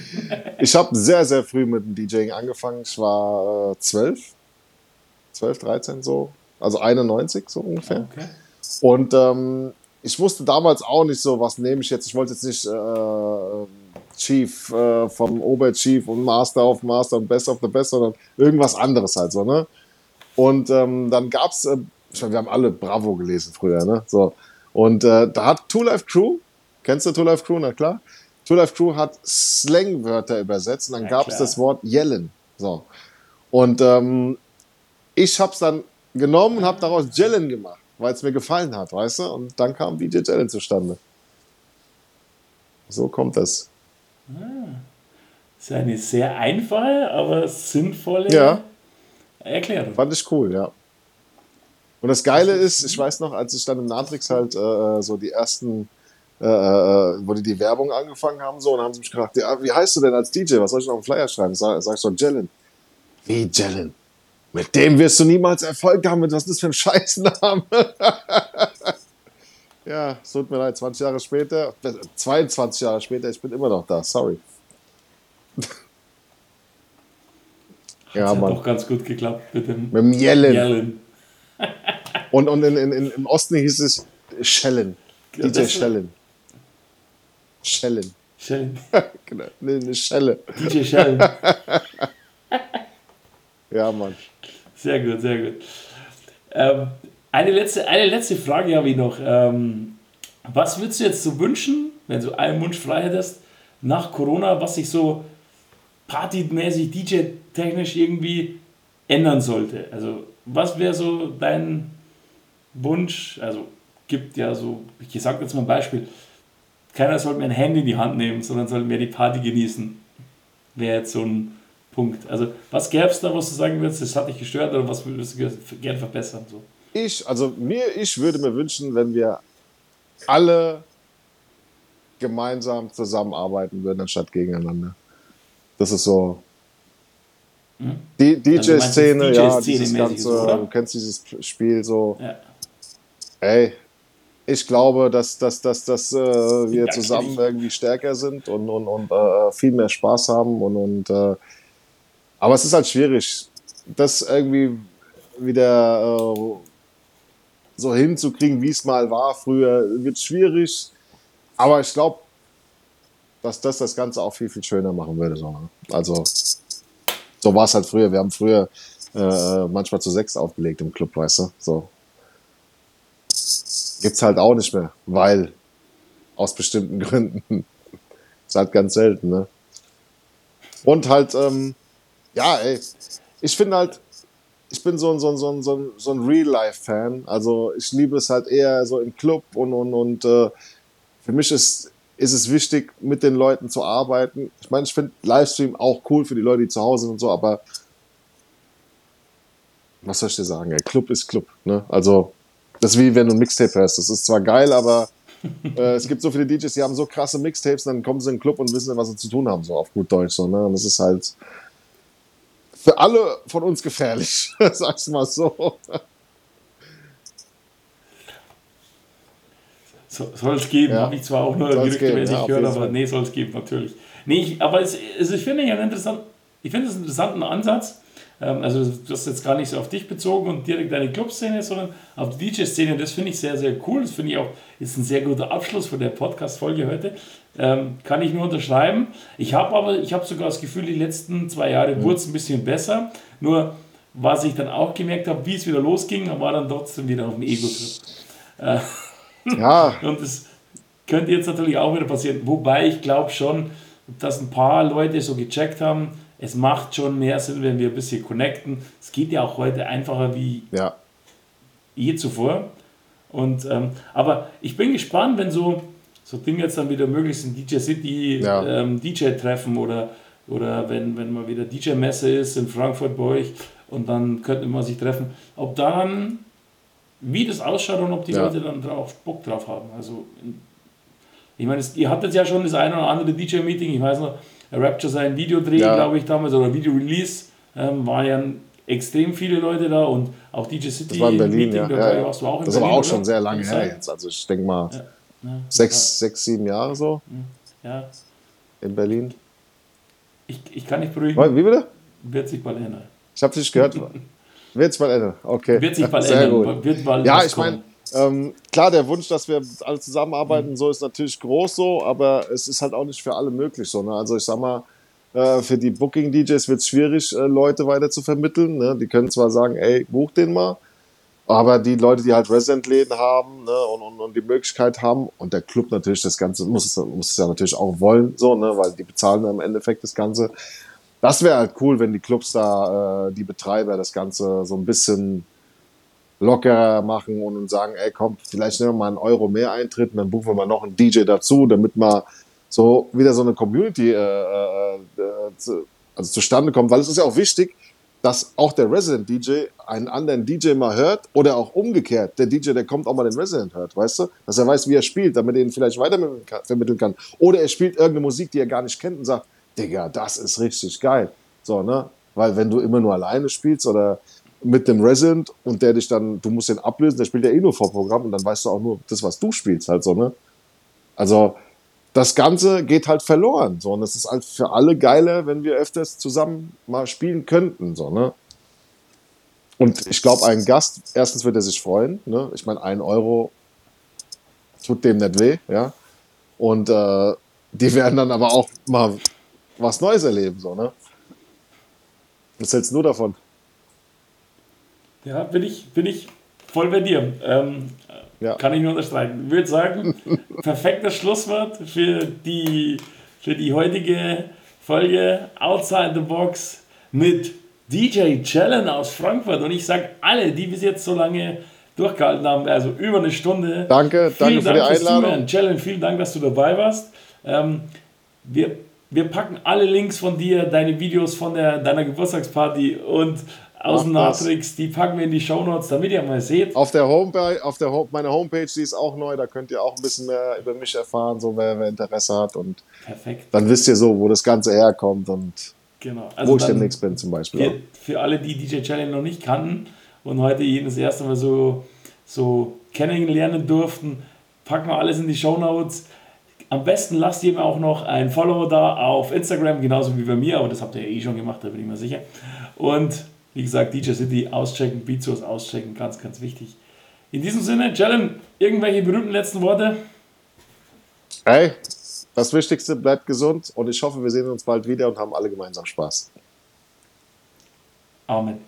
Ich habe sehr, sehr früh mit dem DJing angefangen. Ich war äh, 12, 12, 13 so, also 91 so ungefähr. Okay. Und ähm, ich wusste damals auch nicht so, was nehme ich jetzt. Ich wollte jetzt nicht äh, Chief äh, vom Oberchief und Master of Master und Best of the Best, sondern irgendwas anderes halt so, ne? Und ähm, dann gab's, äh, ich meine, wir haben alle Bravo gelesen früher, ne? So. Und äh, da hat Two Life Crew, kennst du Two Life Crew, na klar? Two Life Crew hat Slangwörter übersetzt und dann Na gab's klar. das Wort Yellen. So. Und ähm, ich hab's dann genommen und hab daraus Jellen gemacht, weil es mir gefallen hat, weißt du? Und dann kam DJ Jellen zustande. So kommt das. Das ist eine sehr einfache, aber sinnvolle Ja. Erklärung. Fand ich cool, ja. Und das Geile ist, ich weiß noch, als ich dann im Natrix halt äh, so die ersten, äh, äh, wo die die Werbung angefangen haben, so, und dann haben sie mich gefragt, ja, wie heißt du denn als DJ? Was soll ich noch auf den Flyer schreiben? Sag, sag ich so, Jellen. Wie Jellen? Mit dem wirst du niemals Erfolg haben. Was ist das für ein Scheißname? ja, es tut mir leid, 20 Jahre später, äh, 22 Jahre später, ich bin immer noch da, sorry. ja, Hat Mann. doch ganz gut geklappt mit dem Mit dem Yellen. Yellen. Und, und in, in, im Osten hieß es Schellen. Ja, DJ Schellen. Schellen. Shellen. genau. Nee, eine Schelle. DJ Shellen. Ja, Mann. Sehr gut, sehr gut. Ähm, eine, letzte, eine letzte Frage habe ich noch. Ähm, was würdest du jetzt so wünschen, wenn du einen Wunsch frei hättest, nach Corona, was sich so partymäßig, DJ-technisch irgendwie ändern sollte? Also, was wäre so dein Wunsch? Also, gibt ja so, ich sage jetzt mal ein Beispiel: keiner sollte mehr ein Handy in die Hand nehmen, sondern soll mehr die Party genießen. Wäre jetzt so ein Punkt. Also, was gäbe es da, was du sagen würdest, das hat dich gestört oder was würdest du gerne verbessern? So? Ich, also mir, ich würde mir wünschen, wenn wir alle gemeinsam zusammenarbeiten würden, anstatt gegeneinander. Das ist so. Die Also meinst du DJ-Szene, jetzt ja, DJ-Szene dieses ganze, oder? du kennst dieses Spiel so. Ja. Ey, ich glaube, dass, dass, dass, dass äh, wir Ja, zusammen irgendwie stärker sind und, und, und äh, viel mehr Spaß haben. Und, und, äh, aber es ist halt schwierig, das irgendwie wieder äh, so hinzukriegen, wie es mal war früher. Wird schwierig. Aber ich glaube, dass das das Ganze auch viel, viel schöner machen würde. So, ne? Also, so war es halt früher. Wir haben früher äh, manchmal zu sechs aufgelegt im Club, weißt du? So. Gibt's halt auch nicht mehr, weil aus bestimmten Gründen. ist halt ganz selten, ne? Und halt, ähm, ja, ey, ich finde halt, ich bin so ein, so ein, so ein, so ein, so ein Real-Life-Fan. Also ich liebe es halt eher so im Club und, und, und äh, für mich ist, ist es wichtig, mit den Leuten zu arbeiten. Ich meine, ich finde Livestream auch cool für die Leute, die zu Hause sind und so, aber was soll ich dir sagen? Ey? Club ist Club. Ne? Also, das ist wie wenn du ein Mixtape hörst. Das ist zwar geil, aber äh, es gibt so viele DJs, die haben so krasse Mixtapes, dann kommen sie in den Club und wissen was sie zu tun haben, so auf gut Deutsch. So, ne? Und das ist halt für alle von uns gefährlich, sag's mal so. So, soll es geben, ja. habe ich zwar auch nur gerüchtemäßig ja, gehört, aber nee, soll es geben, natürlich. Nee, ich, aber es, es, ich finde ja interessant, ich finde es einen interessanten Ansatz. Ähm, also, du hast jetzt gar nicht so auf dich bezogen und direkt deine Clubszene, sondern auf die DJ-Szene. Das finde ich sehr, sehr cool. Das finde ich auch, ist ein sehr guter Abschluss von der Podcast-Folge heute. Ähm, kann ich nur unterschreiben. Ich habe aber, ich habe sogar das Gefühl, die letzten zwei Jahre mhm. wurde es ein bisschen besser. Nur, was ich dann auch gemerkt habe, wie es wieder losging, war dann trotzdem wieder auf dem Ego-Trip. Äh, ja. Und das könnte jetzt natürlich auch wieder passieren. Wobei ich glaube schon, dass ein paar Leute so gecheckt haben, es macht schon mehr Sinn, wenn wir ein bisschen connecten. Es geht ja auch heute einfacher wie ja. je zuvor. Und, ähm, aber ich bin gespannt, wenn so, so Dinge jetzt dann wieder möglich sind, DJ City, ja. ähm, DJ-Treffen oder, oder wenn, wenn mal wieder DJ-Messe ist in Frankfurt bei euch und dann könnte man sich treffen, ob dann wie das ausschaut und ob die ja. Leute dann drauf Bock drauf haben. Also, ich meine, ihr hattet ja schon das eine oder andere DJ-Meeting, ich weiß noch, Rapture sein Video drehen, ja. glaube ich, damals, oder Video-Release, ähm, waren ja extrem viele Leute da und auch DJ City. Das war in Berlin, Meeting, ja. Dabei ja, warst du auch in das ist aber auch oder? schon sehr lange her jetzt. Also ich denke mal sechs, sechs, sieben Jahre so. Ja. In Berlin. Ich, ich kann nicht beruhigen. Wie bitte? Wird sich bald ändern. Ich habe es nicht gehört. Wird sich bald ändern. Okay. Wird sich bald ändern. Wird bald ja, ich meine, ähm, klar, der Wunsch, dass wir alle zusammenarbeiten, mhm. so ist natürlich groß so, aber es ist halt auch nicht für alle möglich so. Ne? Also ich sag mal, äh, für die Booking-DJs wird es schwierig, äh, Leute weiter zu vermitteln. Ne? Die können zwar sagen, ey, buch den mal, aber die Leute, die halt Resident-Läden haben ne, und, und, und die Möglichkeit haben, und der Club natürlich das Ganze, muss es, muss es ja natürlich auch wollen, so, ne, weil die bezahlen im Endeffekt das Ganze. Das wäre halt cool, wenn die Clubs da, äh, die Betreiber, das Ganze so ein bisschen lockerer machen und sagen, ey, komm, vielleicht nehmen wir mal einen Euro mehr Eintritt und dann buchen wir mal noch einen DJ dazu, damit mal so wieder so eine Community äh, äh, äh, zu, also zustande kommt, weil es ist ja auch wichtig, dass auch der Resident DJ einen anderen DJ mal hört oder auch umgekehrt, der DJ, der kommt, auch mal den Resident hört, weißt du? Dass er weiß, wie er spielt, damit er ihn vielleicht weiter vermitteln kann. Oder er spielt irgendeine Musik, die er gar nicht kennt und sagt, Digga, das ist richtig geil. So, ne? Weil wenn du immer nur alleine spielst oder mit dem Resident und der dich dann, du musst den ablösen, der spielt ja eh nur vor Programm und dann weißt du auch nur das, was du spielst, halt so, ne? Also, das Ganze geht halt verloren, so, und es ist halt für alle geiler, wenn wir öfters zusammen mal spielen könnten, so, ne? Und ich glaube, ein Gast, erstens wird er sich freuen, ne? Ich meine, ein Euro tut dem nicht weh, ja? Und äh, die werden dann aber auch mal was Neues erleben, so, ne? Was hältst du nur davon? Ja, bin ich, bin ich voll bei dir. Ähm, ja. Kann ich nur unterstreichen. Ich würde sagen, perfektes Schlusswort für die, für die heutige Folge Outside the Box mit DJ Challenge aus Frankfurt. Und ich sage alle, die bis jetzt so lange durchgehalten haben, also über eine Stunde. Danke, danke für Dank die Einladung. Challenge, vielen Dank, dass du dabei warst. Ähm, wir wir packen alle Links von dir, deine Videos von der, deiner Geburtstagsparty und Natrix, die packen wir in die Shownotes, damit ihr mal seht. Auf der Homepage, auf der meine Homepage, die ist auch neu, da könnt ihr auch ein bisschen mehr über mich erfahren, so wer, wer Interesse hat und Perfekt. dann wisst ihr so, wo das Ganze herkommt und genau. also wo ich demnächst bin zum Beispiel. Für, für, alle, die DJ Challenge noch nicht kannten und heute jeden das erste Mal so, so kennenlernen durften, packen wir alles in die Shownotes. Am besten lasst ihr mir auch noch ein Follow da auf Instagram, genauso wie bei mir, aber das habt ihr ja eh schon gemacht, da bin ich mir sicher. Und wie gesagt, DJ City auschecken, Beatsource auschecken, ganz, ganz wichtig. In diesem Sinne, Jalen, irgendwelche berühmten letzten Worte? Hey, das Wichtigste, bleibt gesund und ich hoffe, wir sehen uns bald wieder und haben alle gemeinsam Spaß. Amen.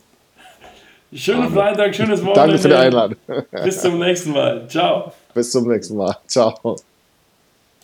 Schönen Amen. Freitag, schönes Wochenende. Danke für die Einladung. Bis zum nächsten Mal. Ciao. Bis zum nächsten Mal. Ciao.